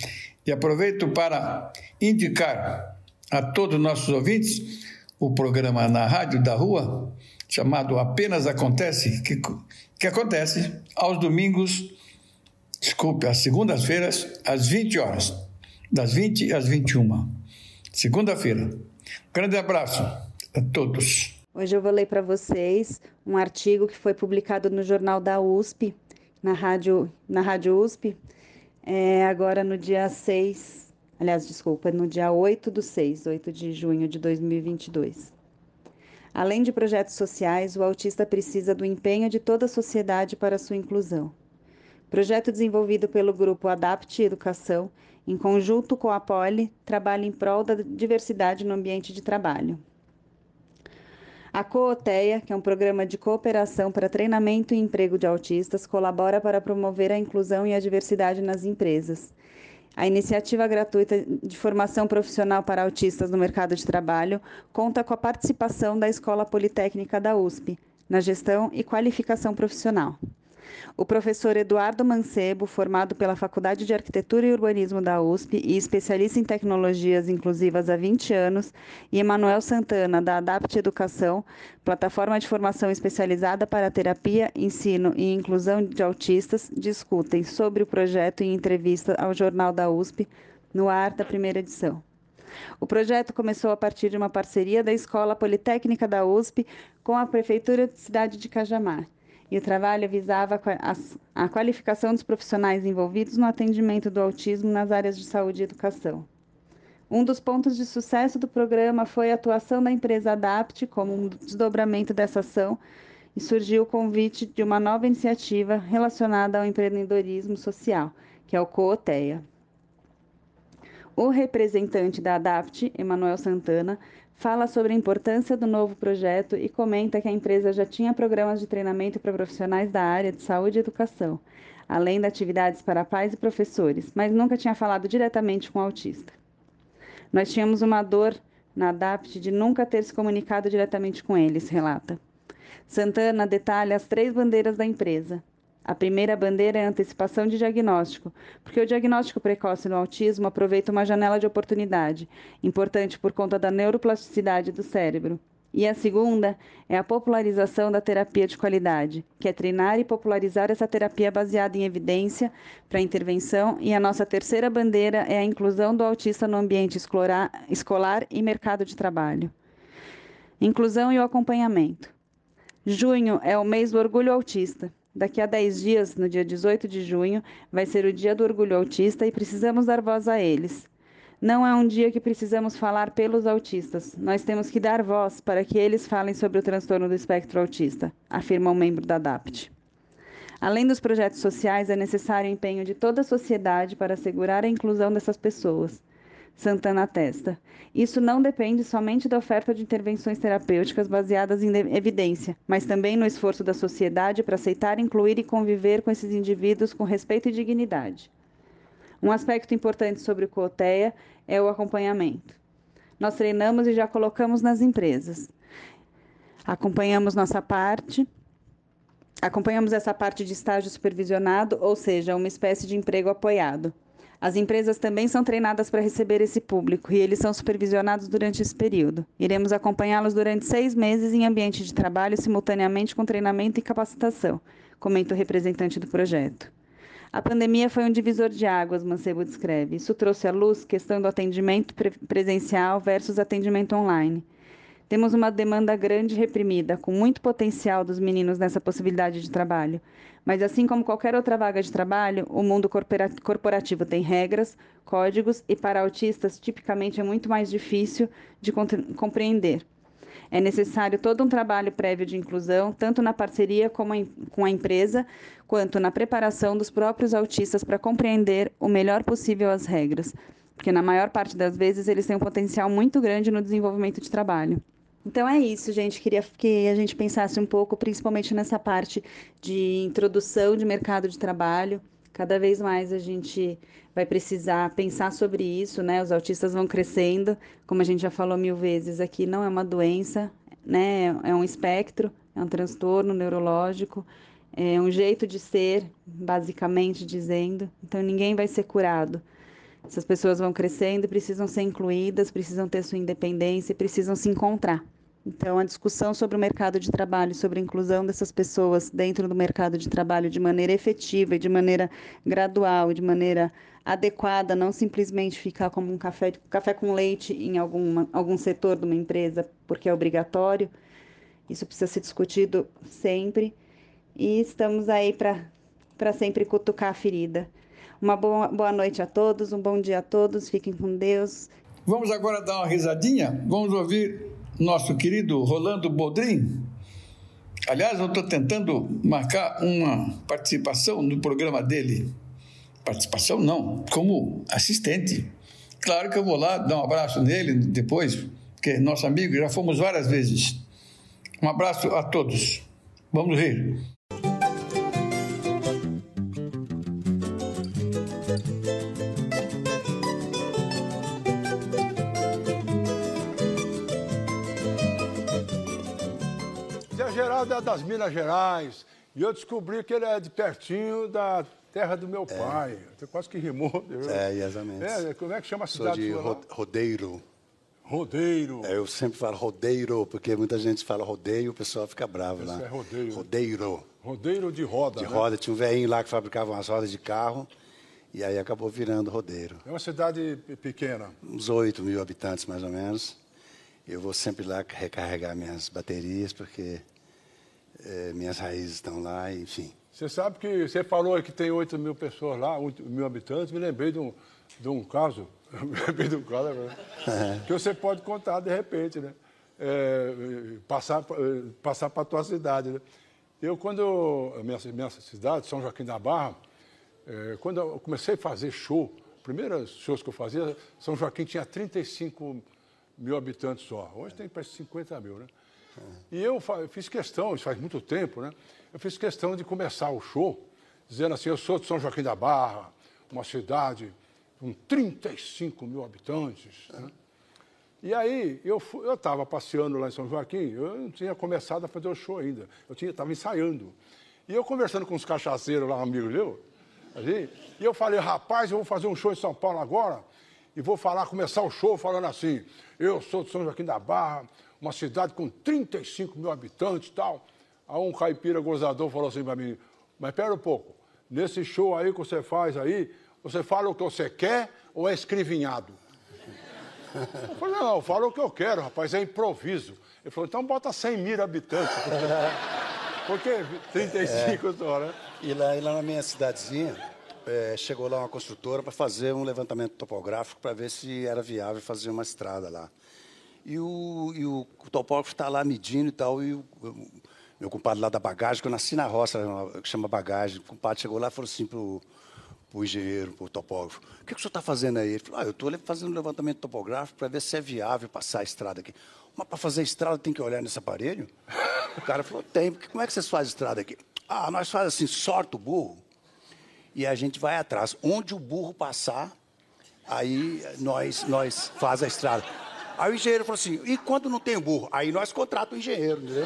E aproveito para indicar a todos os nossos ouvintes o programa na Rádio da Rua, chamado Apenas Acontece, que, que acontece aos domingos, desculpe, às segundas-feiras, às 20 horas, das 20 às 21. Segunda-feira. Grande abraço a todos. Hoje eu vou ler para vocês um artigo que foi publicado no Jornal da USP, na Rádio, na rádio USP, é, agora no dia 6, aliás, desculpa, no dia 8 do 6, 8 de junho de 2022. Além de projetos sociais, o autista precisa do empenho de toda a sociedade para sua inclusão. Projeto desenvolvido pelo grupo Adapt Educação, em conjunto com a Poli, trabalha em prol da diversidade no ambiente de trabalho. A Cooteia, que é um programa de cooperação para treinamento e emprego de autistas, colabora para promover a inclusão e a diversidade nas empresas. A iniciativa gratuita de formação profissional para autistas no mercado de trabalho conta com a participação da Escola Politécnica da USP na gestão e qualificação profissional. O professor Eduardo Mancebo, formado pela Faculdade de Arquitetura e Urbanismo da USP e especialista em tecnologias inclusivas há 20 anos, e Emanuel Santana, da Adapt Educação, plataforma de formação especializada para terapia, ensino e inclusão de autistas, discutem sobre o projeto em entrevista ao Jornal da USP, no ar da primeira edição. O projeto começou a partir de uma parceria da Escola Politécnica da USP com a Prefeitura de Cidade de Cajamar e o trabalho visava a qualificação dos profissionais envolvidos no atendimento do autismo nas áreas de saúde e educação. Um dos pontos de sucesso do programa foi a atuação da empresa Adapt como um desdobramento dessa ação e surgiu o convite de uma nova iniciativa relacionada ao empreendedorismo social, que é o Cooteia. O representante da Adapt, Emanuel Santana, fala sobre a importância do novo projeto e comenta que a empresa já tinha programas de treinamento para profissionais da área de saúde e educação, além de atividades para pais e professores, mas nunca tinha falado diretamente com o autista. Nós tínhamos uma dor na ADAPT de nunca ter se comunicado diretamente com eles, relata. Santana detalha as três bandeiras da empresa: a primeira bandeira é a antecipação de diagnóstico, porque o diagnóstico precoce no autismo aproveita uma janela de oportunidade, importante por conta da neuroplasticidade do cérebro. E a segunda é a popularização da terapia de qualidade, que é treinar e popularizar essa terapia baseada em evidência para intervenção. E a nossa terceira bandeira é a inclusão do autista no ambiente escolar e mercado de trabalho. Inclusão e o acompanhamento. Junho é o mês do orgulho autista. Daqui a 10 dias, no dia 18 de junho, vai ser o Dia do Orgulho Autista e precisamos dar voz a eles. Não é um dia que precisamos falar pelos autistas. Nós temos que dar voz para que eles falem sobre o transtorno do espectro autista, afirma um membro da DAPT. Além dos projetos sociais, é necessário o empenho de toda a sociedade para assegurar a inclusão dessas pessoas. Santana atesta. Isso não depende somente da oferta de intervenções terapêuticas baseadas em evidência, mas também no esforço da sociedade para aceitar, incluir e conviver com esses indivíduos com respeito e dignidade. Um aspecto importante sobre o COTEA é o acompanhamento. Nós treinamos e já colocamos nas empresas. Acompanhamos nossa parte, acompanhamos essa parte de estágio supervisionado, ou seja, uma espécie de emprego apoiado. As empresas também são treinadas para receber esse público e eles são supervisionados durante esse período. Iremos acompanhá-los durante seis meses em ambiente de trabalho, simultaneamente com treinamento e capacitação, comenta o representante do projeto. A pandemia foi um divisor de águas, Mancebo descreve. Isso trouxe à luz questão do atendimento presencial versus atendimento online. Temos uma demanda grande reprimida, com muito potencial dos meninos nessa possibilidade de trabalho, Mas assim como qualquer outra vaga de trabalho, o mundo corporativo tem regras, códigos e para autistas tipicamente é muito mais difícil de compreender. É necessário todo um trabalho prévio de inclusão, tanto na parceria com a empresa, quanto na preparação dos próprios autistas para compreender o melhor possível as regras, porque na maior parte das vezes eles têm um potencial muito grande no desenvolvimento de trabalho. Então é isso, gente. Queria que a gente pensasse um pouco, principalmente nessa parte de introdução de mercado de trabalho. Cada vez mais a gente vai precisar pensar sobre isso, né? Os autistas vão crescendo, como a gente já falou mil vezes aqui, não é uma doença, né? É um espectro, é um transtorno neurológico, é um jeito de ser, basicamente dizendo. Então ninguém vai ser curado. Essas pessoas vão crescendo e precisam ser incluídas, precisam ter sua independência e precisam se encontrar. Então, a discussão sobre o mercado de trabalho, sobre a inclusão dessas pessoas dentro do mercado de trabalho de maneira efetiva e de maneira gradual de maneira adequada, não simplesmente ficar como um café, café com leite em alguma, algum setor de uma empresa, porque é obrigatório. Isso precisa ser discutido sempre. E estamos aí para sempre cutucar a ferida. Uma boa, boa noite a todos, um bom dia a todos, fiquem com Deus. Vamos agora dar uma risadinha? Vamos ouvir nosso querido Rolando Bodrin. Aliás, eu estou tentando marcar uma participação no programa dele. Participação não, como assistente. Claro que eu vou lá dar um abraço nele depois, porque é nosso amigo, já fomos várias vezes. Um abraço a todos. Vamos rir. Geraldo é das Minas Gerais. E eu descobri que ele é de pertinho da terra do meu pai. Você quase que rimou. É, exatamente. É, como é que chama a Sou cidade de lá? ro rodeiro. Rodeiro. É, eu sempre falo rodeiro, porque muita gente fala rodeio, o pessoal fica bravo Isso lá. é rodeio. Rodeiro. Rodeiro de roda. De né? roda. Tinha um velhinho lá que fabricava umas rodas de carro, e aí acabou virando rodeiro. É uma cidade pe- pequena. Uns 8 mil habitantes, mais ou menos. Eu vou sempre lá recarregar minhas baterias, porque eh, minhas raízes estão lá, enfim. Você sabe que você falou que tem 8 mil pessoas lá, 8 mil habitantes. Me lembrei de um, de um caso, (laughs) me lembrei de um caso agora, que você pode contar de repente, né? É, passar eh, passar para a tua cidade. Né? Eu, quando minha, minha cidade, São Joaquim da Barra, eh, quando eu comecei a fazer show, primeiros shows que eu fazia, São Joaquim tinha 35 mil habitantes só. Hoje tem parece 50 mil, né? E eu fa- fiz questão, isso faz muito tempo, né? Eu fiz questão de começar o show dizendo assim: eu sou de São Joaquim da Barra, uma cidade com 35 mil habitantes. Né? E aí eu estava passeando lá em São Joaquim, eu não tinha começado a fazer o show ainda, eu estava ensaiando. E eu conversando com os cachaceiros lá, um amigo meu, ali, e eu falei, rapaz, eu vou fazer um show em São Paulo agora, e vou falar, começar o show falando assim, eu sou de São Joaquim da Barra, uma cidade com 35 mil habitantes e tal. Aí um caipira gozador falou assim para mim, mas pera um pouco, nesse show aí que você faz aí, você fala o que você quer ou é escrivinhado? Eu falei, não, eu falo o que eu quero, rapaz, é improviso. Ele falou, então bota 100 mil habitantes. (laughs) Por que 35 só, né? E lá, e lá na minha cidadezinha, eh, chegou lá uma construtora para fazer um levantamento topográfico para ver se era viável fazer uma estrada lá. E o, e o topógrafo está lá medindo e tal, e o, meu compadre lá da bagagem, que eu nasci na roça, que chama bagagem, o compadre chegou lá e falou assim para o engenheiro, para o topógrafo, o que, que o senhor está fazendo aí? Ele falou, ah, eu estou fazendo um levantamento topográfico para ver se é viável passar a estrada aqui. Mas para fazer estrada tem que olhar nesse aparelho? O cara falou, tem, porque como é que vocês fazem estrada aqui? Ah, nós fazemos assim, sorta o burro e a gente vai atrás. Onde o burro passar, aí nós, nós faz a estrada. Aí o engenheiro falou assim, e quando não tem burro? Aí nós contratamos o engenheiro, entendeu?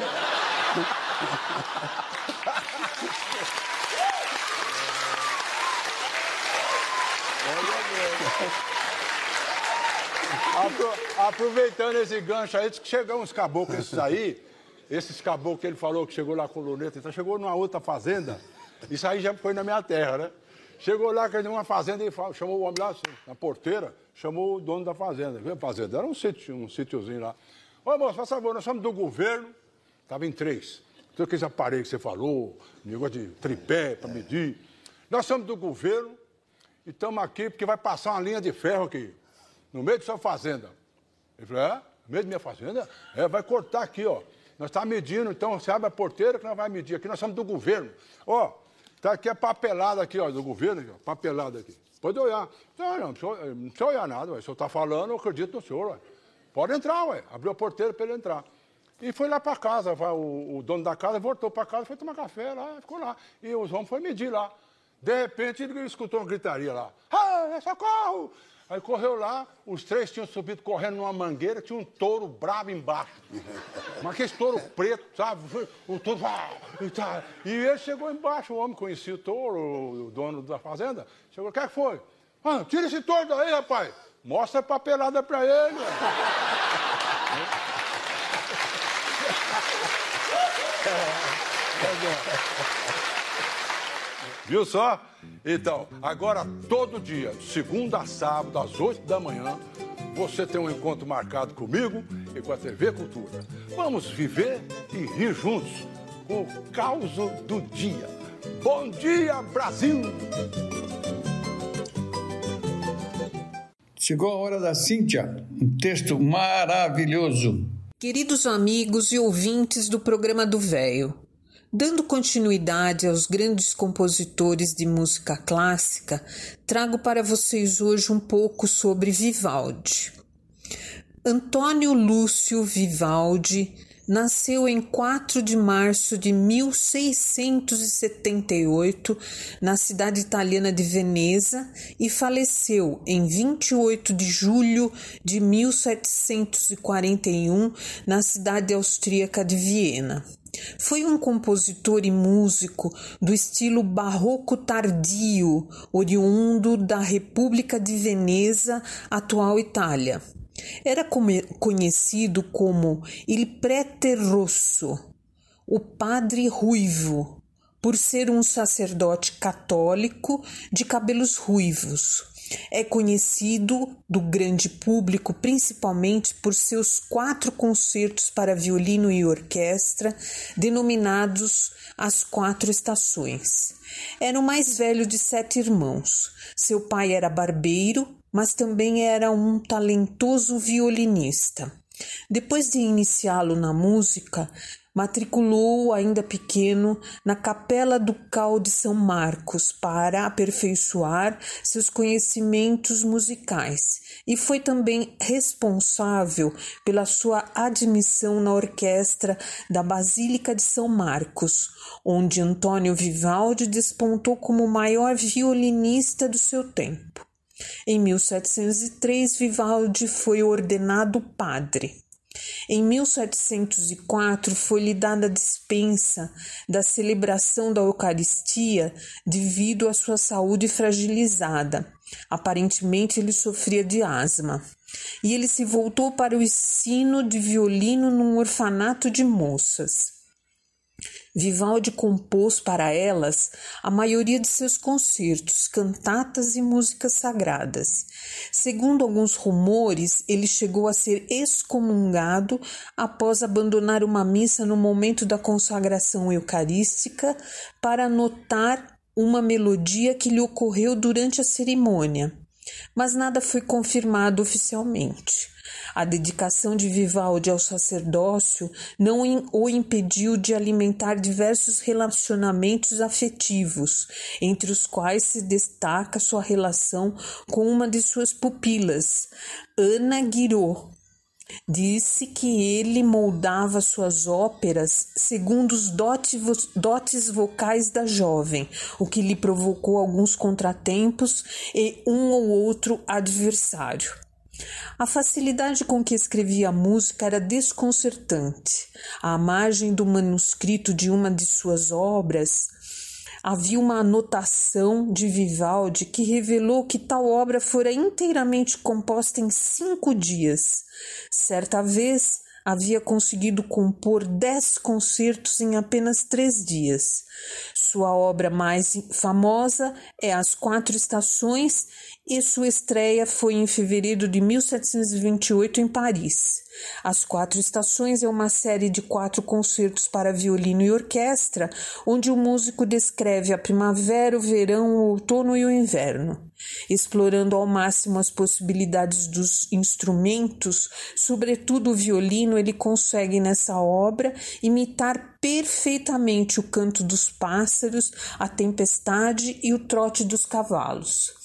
Apro- aproveitando esse gancho aí, que chegou uns caboclos esses aí, esses caboclos que ele falou que chegou lá com luneta, então chegou numa outra fazenda, isso aí já foi na minha terra, né? Chegou lá, que numa fazenda e chamou o homem lá, assim, na porteira, chamou o dono da fazenda. Viu a fazenda? Era um sítio, um sítiozinho lá. Ô, moço, faz favor, nós somos do governo, estava em três. Todos aqueles aparelhos que você falou, negócio de tripé para medir. Nós somos do governo e estamos aqui porque vai passar uma linha de ferro aqui, no meio de sua fazenda. Ele falou, é? No meio da minha fazenda? É, vai cortar aqui, ó. Nós estamos medindo, então você abre a porteira que nós vamos medir aqui, nós somos do governo. Ó, tá aqui a papelada aqui, ó, do governo, aqui, ó, papelada aqui. Pode olhar. Não, não, precisa, não precisa olhar nada, ué. o senhor está falando, eu acredito no senhor, ué. Pode entrar, ué. Abriu a porteira para ele entrar. E foi lá para casa, o, o, dono da casa voltou para casa, foi tomar café lá, ficou lá. E os homens foram medir lá. De repente ele escutou uma gritaria lá. Ah, socorro! Aí correu lá, os três tinham subido correndo numa mangueira, tinha um touro bravo embaixo. (laughs) Mas aquele touro preto, sabe? O touro. E, tá. e ele chegou embaixo, o homem conhecia o touro, o dono da fazenda. Chegou, o que, é que foi? Ah, tira esse touro daí, rapaz. Mostra a papelada pra ele. (laughs) Viu só? Então, agora todo dia, de segunda a sábado, às 8 da manhã, você tem um encontro marcado comigo e com a TV Cultura. Vamos viver e rir juntos com o caos do dia. Bom dia, Brasil! Chegou a hora da Cíntia, um texto maravilhoso. Queridos amigos e ouvintes do programa do Véio, Dando continuidade aos grandes compositores de música clássica, trago para vocês hoje um pouco sobre Vivaldi. Antônio Lúcio Vivaldi nasceu em 4 de março de 1678 na cidade italiana de Veneza e faleceu em 28 de julho de 1741 na cidade austríaca de Viena. Foi um compositor e músico do estilo barroco tardio, oriundo da República de Veneza, atual Itália. Era conhecido como Il Prete Rosso, o Padre Ruivo, por ser um sacerdote católico de cabelos ruivos. É conhecido do grande público principalmente por seus quatro concertos para violino e orquestra, denominados As Quatro Estações. Era o mais velho de sete irmãos. Seu pai era barbeiro, mas também era um talentoso violinista. Depois de iniciá-lo na música, matriculou ainda pequeno na Capela Ducal de São Marcos para aperfeiçoar seus conhecimentos musicais e foi também responsável pela sua admissão na orquestra da Basílica de São Marcos, onde Antônio Vivaldi despontou como o maior violinista do seu tempo. Em 1703, Vivaldi foi ordenado padre. Em 1704 foi-lhe dada dispensa da celebração da Eucaristia devido à sua saúde fragilizada. Aparentemente ele sofria de asma. E ele se voltou para o ensino de violino num orfanato de moças. Vivaldi compôs para elas a maioria de seus concertos, cantatas e músicas sagradas. Segundo alguns rumores, ele chegou a ser excomungado após abandonar uma missa no momento da consagração eucarística para anotar uma melodia que lhe ocorreu durante a cerimônia. Mas nada foi confirmado oficialmente. A dedicação de Vivaldi ao sacerdócio não o impediu de alimentar diversos relacionamentos afetivos, entre os quais se destaca sua relação com uma de suas pupilas, Ana Guiraud. Disse que ele moldava suas óperas segundo os dotes vocais da jovem, o que lhe provocou alguns contratempos e um ou outro adversário. A facilidade com que escrevia a música era desconcertante. À margem do manuscrito de uma de suas obras, havia uma anotação de Vivaldi que revelou que tal obra fora inteiramente composta em cinco dias. Certa vez, havia conseguido compor dez concertos em apenas três dias. Sua obra mais famosa é As Quatro Estações e sua estreia foi em fevereiro de 1728 em Paris. As Quatro Estações é uma série de quatro concertos para violino e orquestra, onde o músico descreve a primavera, o verão, o outono e o inverno. Explorando ao máximo as possibilidades dos instrumentos, sobretudo o violino, ele consegue nessa obra imitar perfeitamente o canto dos pássaros, a tempestade e o trote dos cavalos.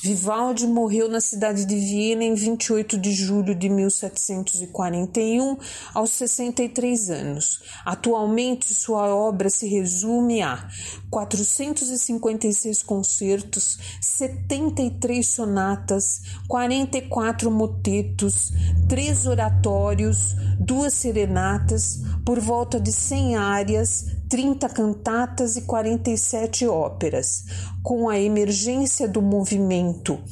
Vivaldi morreu na cidade de Viena em 28 de julho de 1741, aos 63 anos. Atualmente, sua obra se resume a 456 concertos, 73 sonatas, 44 motetos, três oratórios, duas serenatas, por volta de 100 áreas, 30 cantatas e 47 óperas. Com a emergência do movimento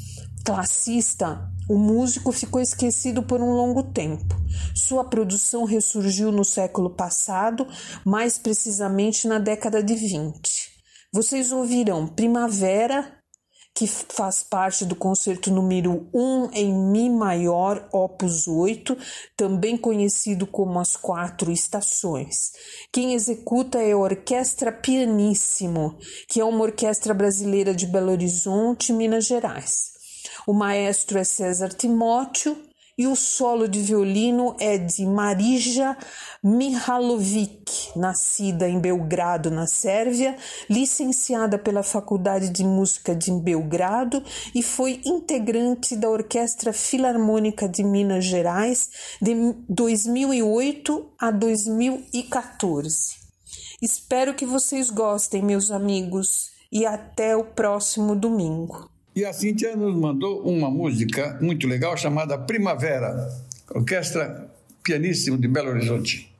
classista, o músico ficou esquecido por um longo tempo. Sua produção ressurgiu no século passado, mais precisamente na década de 20. Vocês ouvirão Primavera, que faz parte do concerto número 1 em Mi maior, opus 8, também conhecido como as quatro estações. Quem executa é a Orquestra Pianissimo, que é uma orquestra brasileira de Belo Horizonte, Minas Gerais. O maestro é César Timóteo e o solo de violino é de Marija Mihalovic, nascida em Belgrado, na Sérvia, licenciada pela Faculdade de Música de Belgrado e foi integrante da Orquestra Filarmônica de Minas Gerais de 2008 a 2014. Espero que vocês gostem, meus amigos, e até o próximo domingo. E a Cíntia nos mandou uma música muito legal chamada Primavera, orquestra pianíssimo de Belo Horizonte.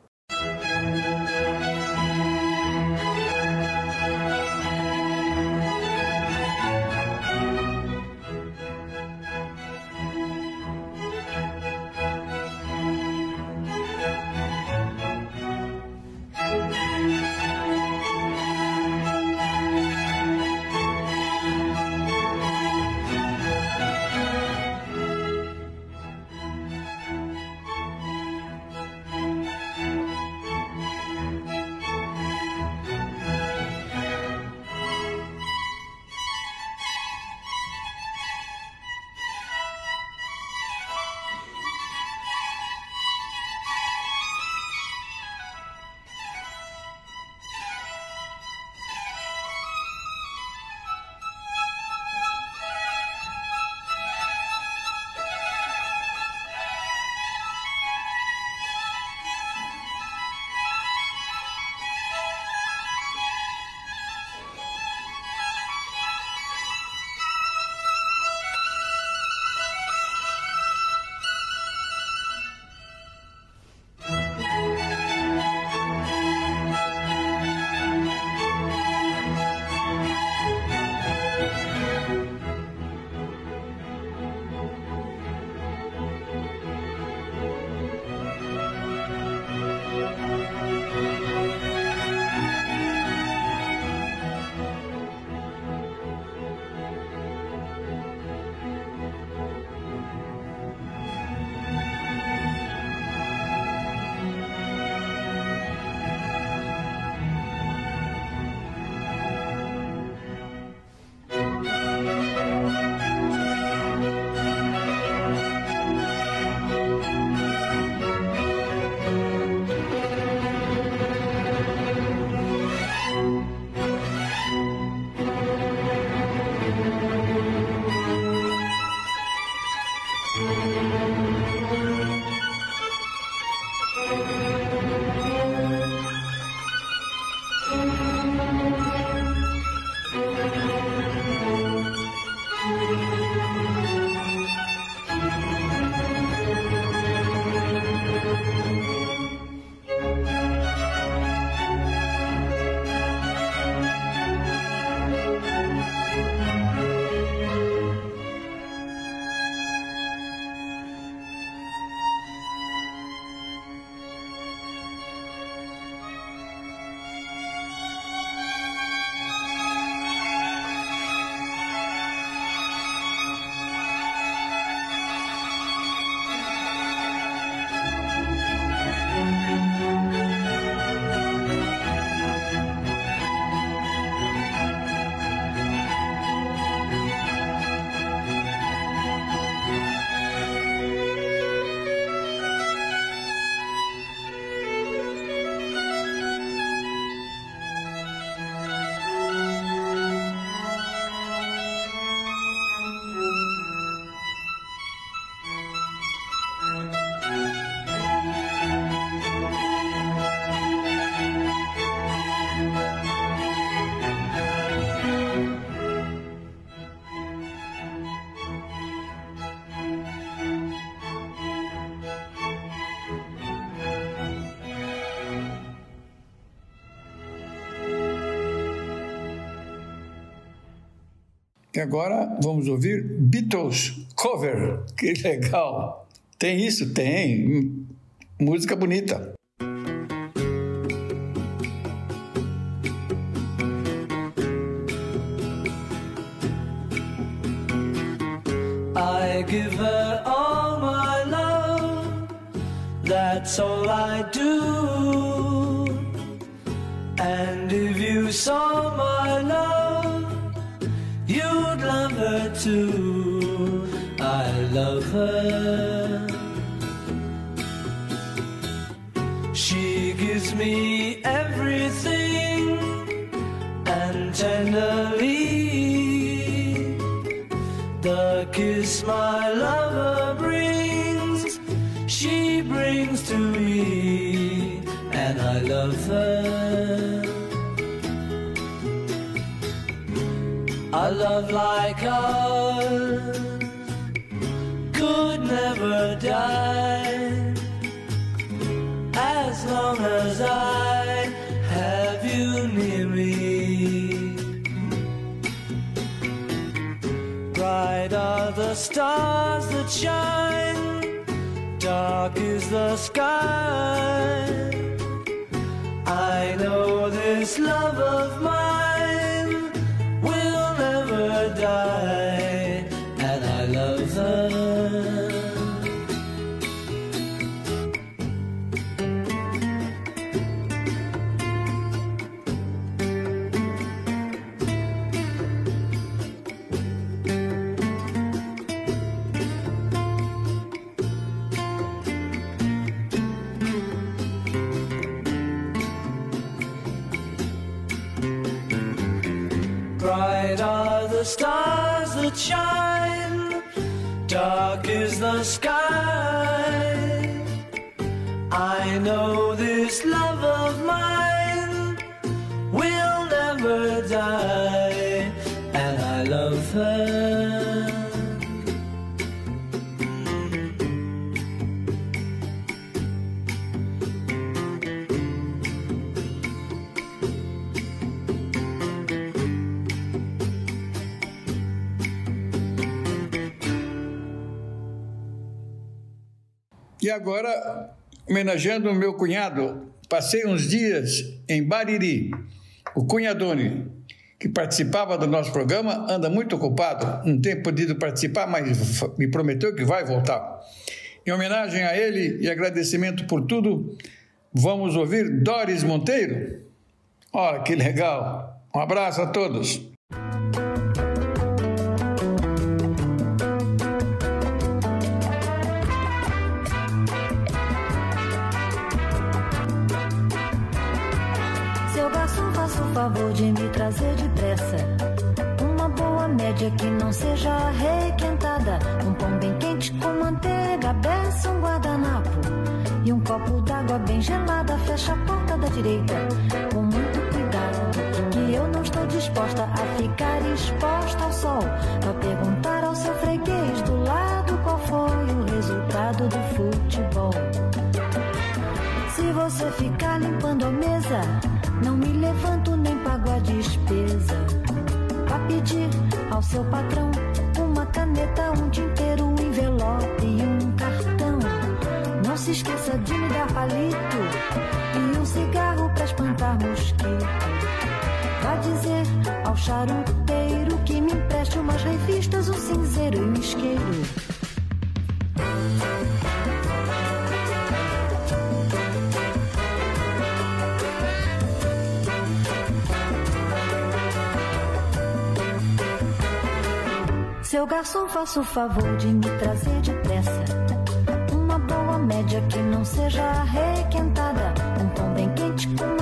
E agora vamos ouvir Beatles cover. Que legal! Tem isso? Tem. Música bonita. Love like ours could never die as long as I have you near me. Bright are the stars that shine, dark is the sky. I know this love of mine the sky. I know E agora, homenageando o meu cunhado, passei uns dias em Bariri. O cunhadone, que participava do nosso programa, anda muito ocupado, não tem podido participar, mas me prometeu que vai voltar. Em homenagem a ele e agradecimento por tudo, vamos ouvir Doris Monteiro. Olha que legal! Um abraço a todos. Trazer depressa. Uma boa média que não seja requentada. Um pão bem quente com manteiga, beça, um guardanapo. E um copo d'água bem gelada. Fecha a porta da direita. Com muito cuidado. Que eu não estou disposta a ficar exposta ao sol. Pra perguntar ao seu freguês do lado qual foi o resultado do futebol. Se você ficar limpando a mesa, não me levanto nem despesa. Vá pedir ao seu patrão uma caneta, um tinteiro, um envelope e um cartão. Não se esqueça de me dar palito e um cigarro pra espantar mosquito. Vá dizer ao charuteiro que me empreste umas revistas, um cinzeiro e um isqueiro. Seu garçom, faça o favor de me trazer depressa. Uma boa média que não seja requentada Um pão bem quente com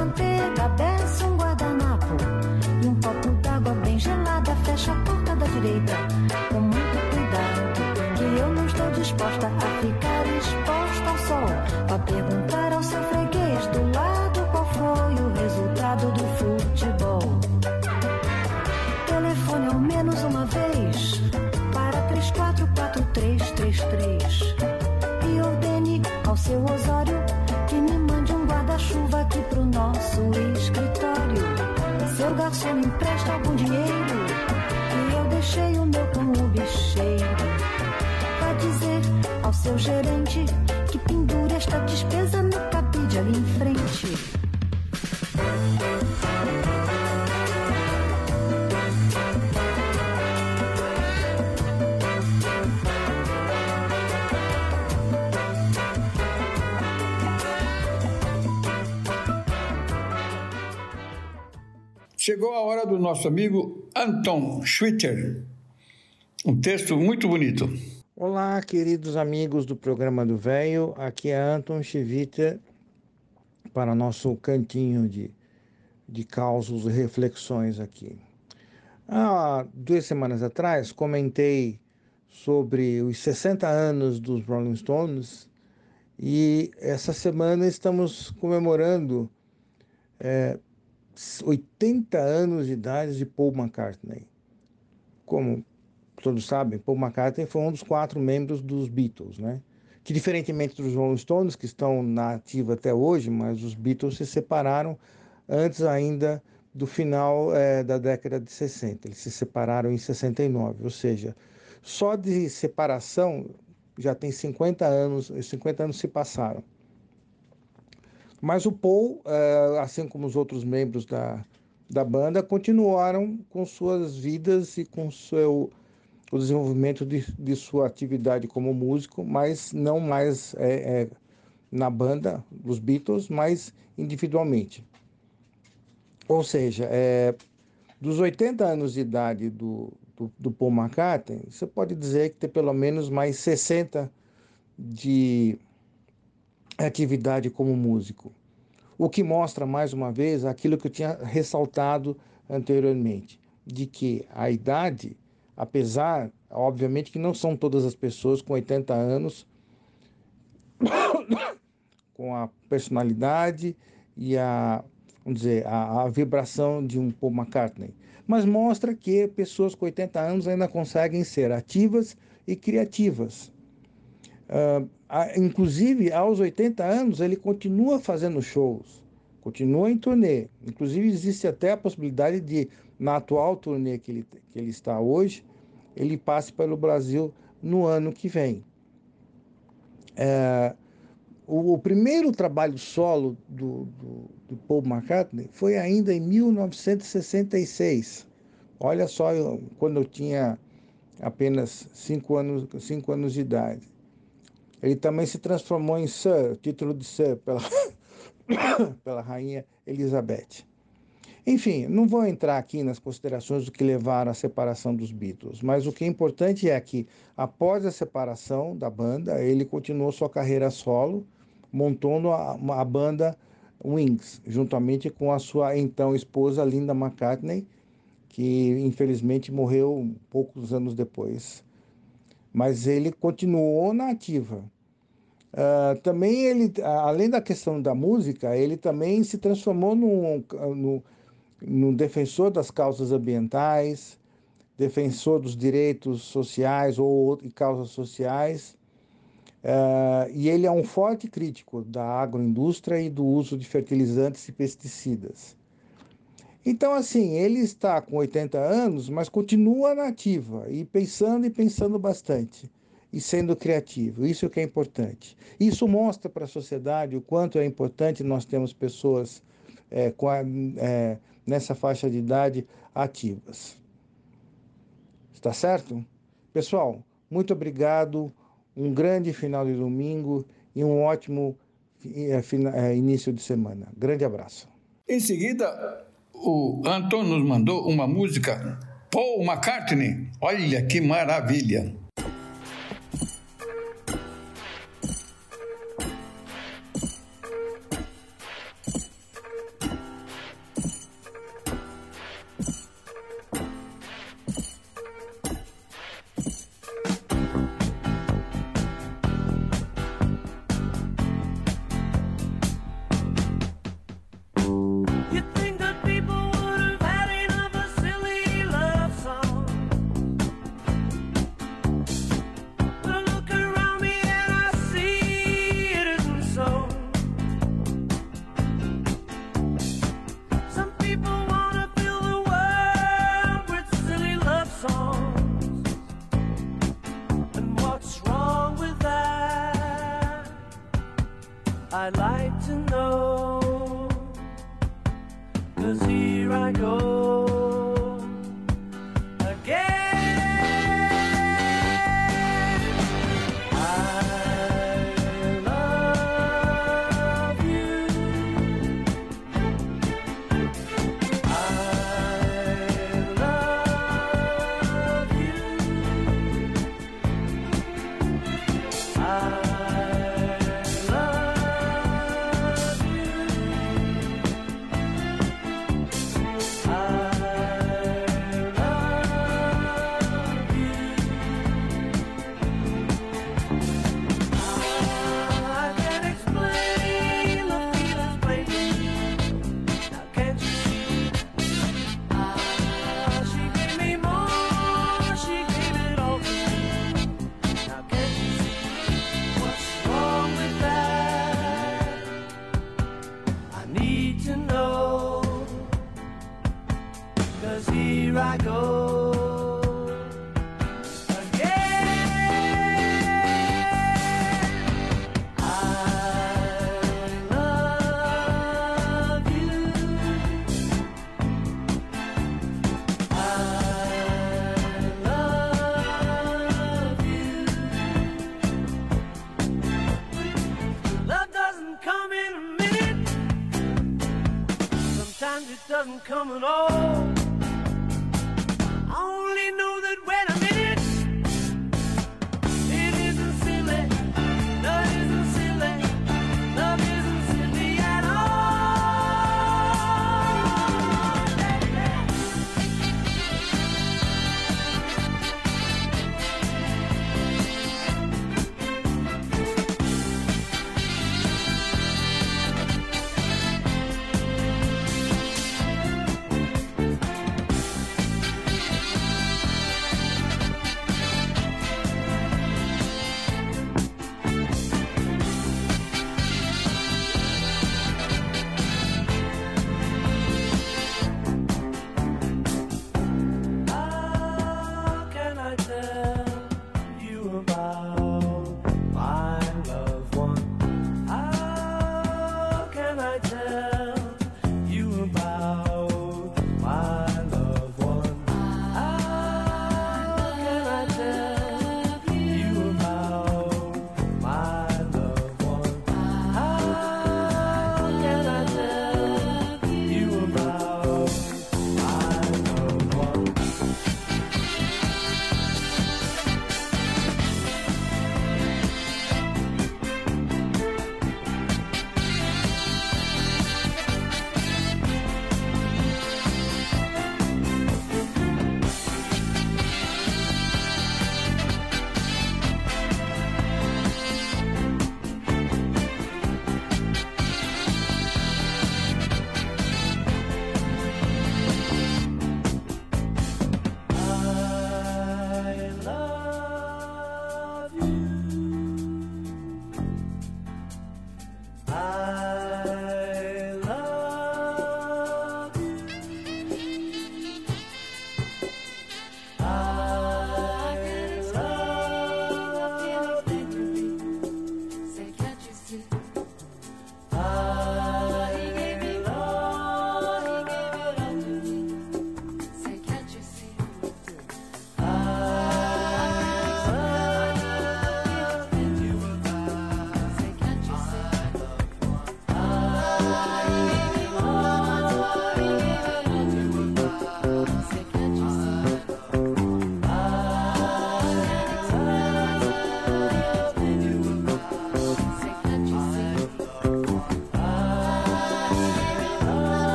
gerente que pendure esta despesa no cabide ali em frente. Chegou a hora do nosso amigo Anton Schwitter. Um texto muito bonito. Olá, queridos amigos do programa do Velho. Aqui é Anton Schwitter para nosso cantinho de, de causos e reflexões aqui. Há duas semanas atrás comentei sobre os 60 anos dos Rolling Stones e essa semana estamos comemorando é, 80 anos de idade de Paul McCartney. Como todos sabem, Paul McCartney foi um dos quatro membros dos Beatles, né? Que diferentemente dos Rolling Stones, que estão na ativa até hoje, mas os Beatles se separaram antes ainda do final é, da década de 60. Eles se separaram em 69, ou seja, só de separação já tem 50 anos, 50 anos se passaram. Mas o Paul, eh, assim como os outros membros da, da banda, continuaram com suas vidas e com seu, o desenvolvimento de, de sua atividade como músico, mas não mais é, é, na banda dos Beatles, mas individualmente. Ou seja, é, dos 80 anos de idade do, do, do Paul McCartney, você pode dizer que tem pelo menos mais 60 de atividade como músico. O que mostra, mais uma vez, aquilo que eu tinha ressaltado anteriormente, de que a idade, apesar, obviamente que não são todas as pessoas com 80 anos, (coughs) com a personalidade e a, vamos dizer, a, a vibração de um Paul McCartney, mas mostra que pessoas com 80 anos ainda conseguem ser ativas e criativas. Uh, inclusive, aos 80 anos, ele continua fazendo shows, continua em turnê. Inclusive, existe até a possibilidade de, na atual turnê que ele, que ele está hoje, ele passe pelo Brasil no ano que vem. É, o, o, primeiro trabalho solo do, do, do, Paul McCartney foi ainda em 1966. Olha só, eu, quando eu tinha apenas cinco anos, cinco anos de idade. Ele também se transformou em Sir, título de Sir, pela, (coughs) pela rainha Elizabeth. Enfim, não vou entrar aqui nas considerações do que levaram à separação dos Beatles, mas o que é importante é que, após a separação da banda, ele continuou sua carreira solo, montando a, a banda Wings, juntamente com a sua então esposa Linda McCartney, que infelizmente morreu poucos anos depois. Mas ele continuou na ativa. Uh, também ele, além da questão da música, ele também se transformou num, num, num defensor das causas ambientais, defensor dos direitos sociais ou causas sociais. Uh, e ele é um forte crítico da agroindústria e do uso de fertilizantes e pesticidas. Então, assim, ele está com 80 anos, mas continua na ativa e pensando e pensando bastante e sendo criativo. Isso que é importante. Isso mostra para a sociedade o quanto é importante nós termos pessoas é, a, é, nessa faixa de idade ativas. Está certo? Pessoal, muito obrigado. Um grande final de domingo e um ótimo é, é, início de semana. Grande abraço. Em seguida, o Anton nos mandou uma música Paul McCartney. Olha que maravilha! Cause here I go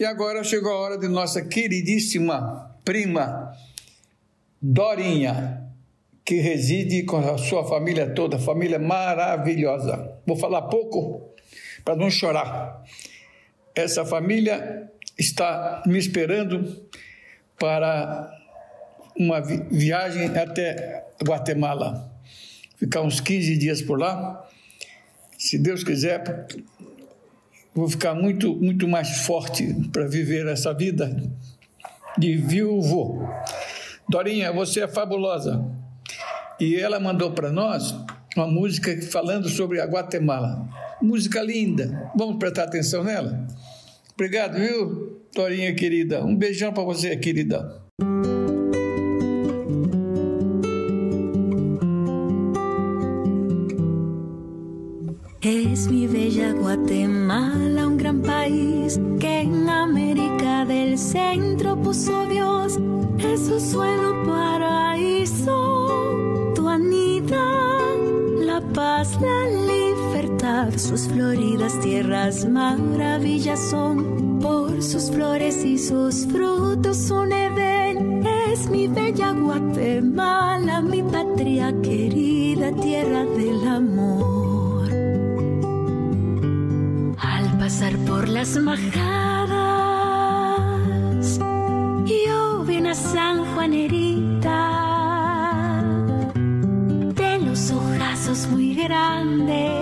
E agora chegou a hora de nossa queridíssima prima Dorinha, que reside com a sua família toda, família maravilhosa. Vou falar pouco para não chorar. Essa família está me esperando para uma vi viagem até Guatemala. Ficar uns 15 dias por lá. Se Deus quiser, vou ficar muito, muito mais forte para viver essa vida de viúvo. Dorinha, você é fabulosa. E ela mandou para nós uma música falando sobre a Guatemala. Música linda. Vamos prestar atenção nela? Obrigado, viu, Dorinha querida? Um beijão para você, querida. Guatemala, un gran país que en América del Centro puso Dios. Es su suelo paraíso, tu anidad, la paz, la libertad. Sus floridas tierras maravillas son, por sus flores y sus frutos un Edén. Es mi bella Guatemala, mi patria querida, tierra del amor. Pasar por las majadas, yo vi una San Juanerita de los ojazos muy grandes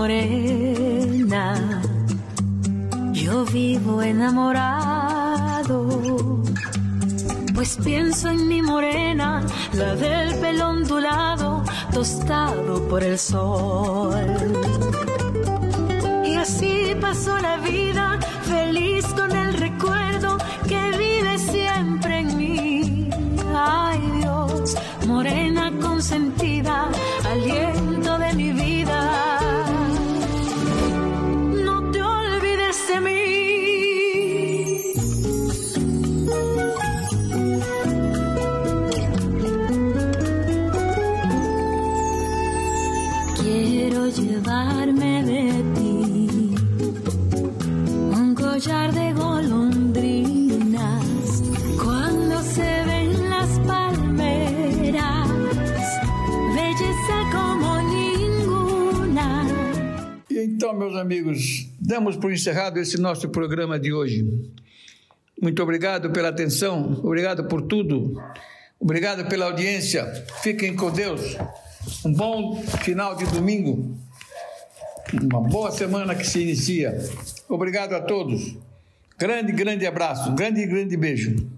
morena, yo vivo enamorado. Pues pienso en mi morena, la del pelo ondulado, tostado por el sol. Y así pasó la vida, feliz con el recuerdo amigos, damos por encerrado esse nosso programa de hoje. Muito obrigado pela atenção, obrigado por tudo, obrigado pela audiência. Fiquem com Deus. Um bom final de domingo, uma boa semana que se inicia. Obrigado a todos. Grande, grande abraço, um grande, grande beijo.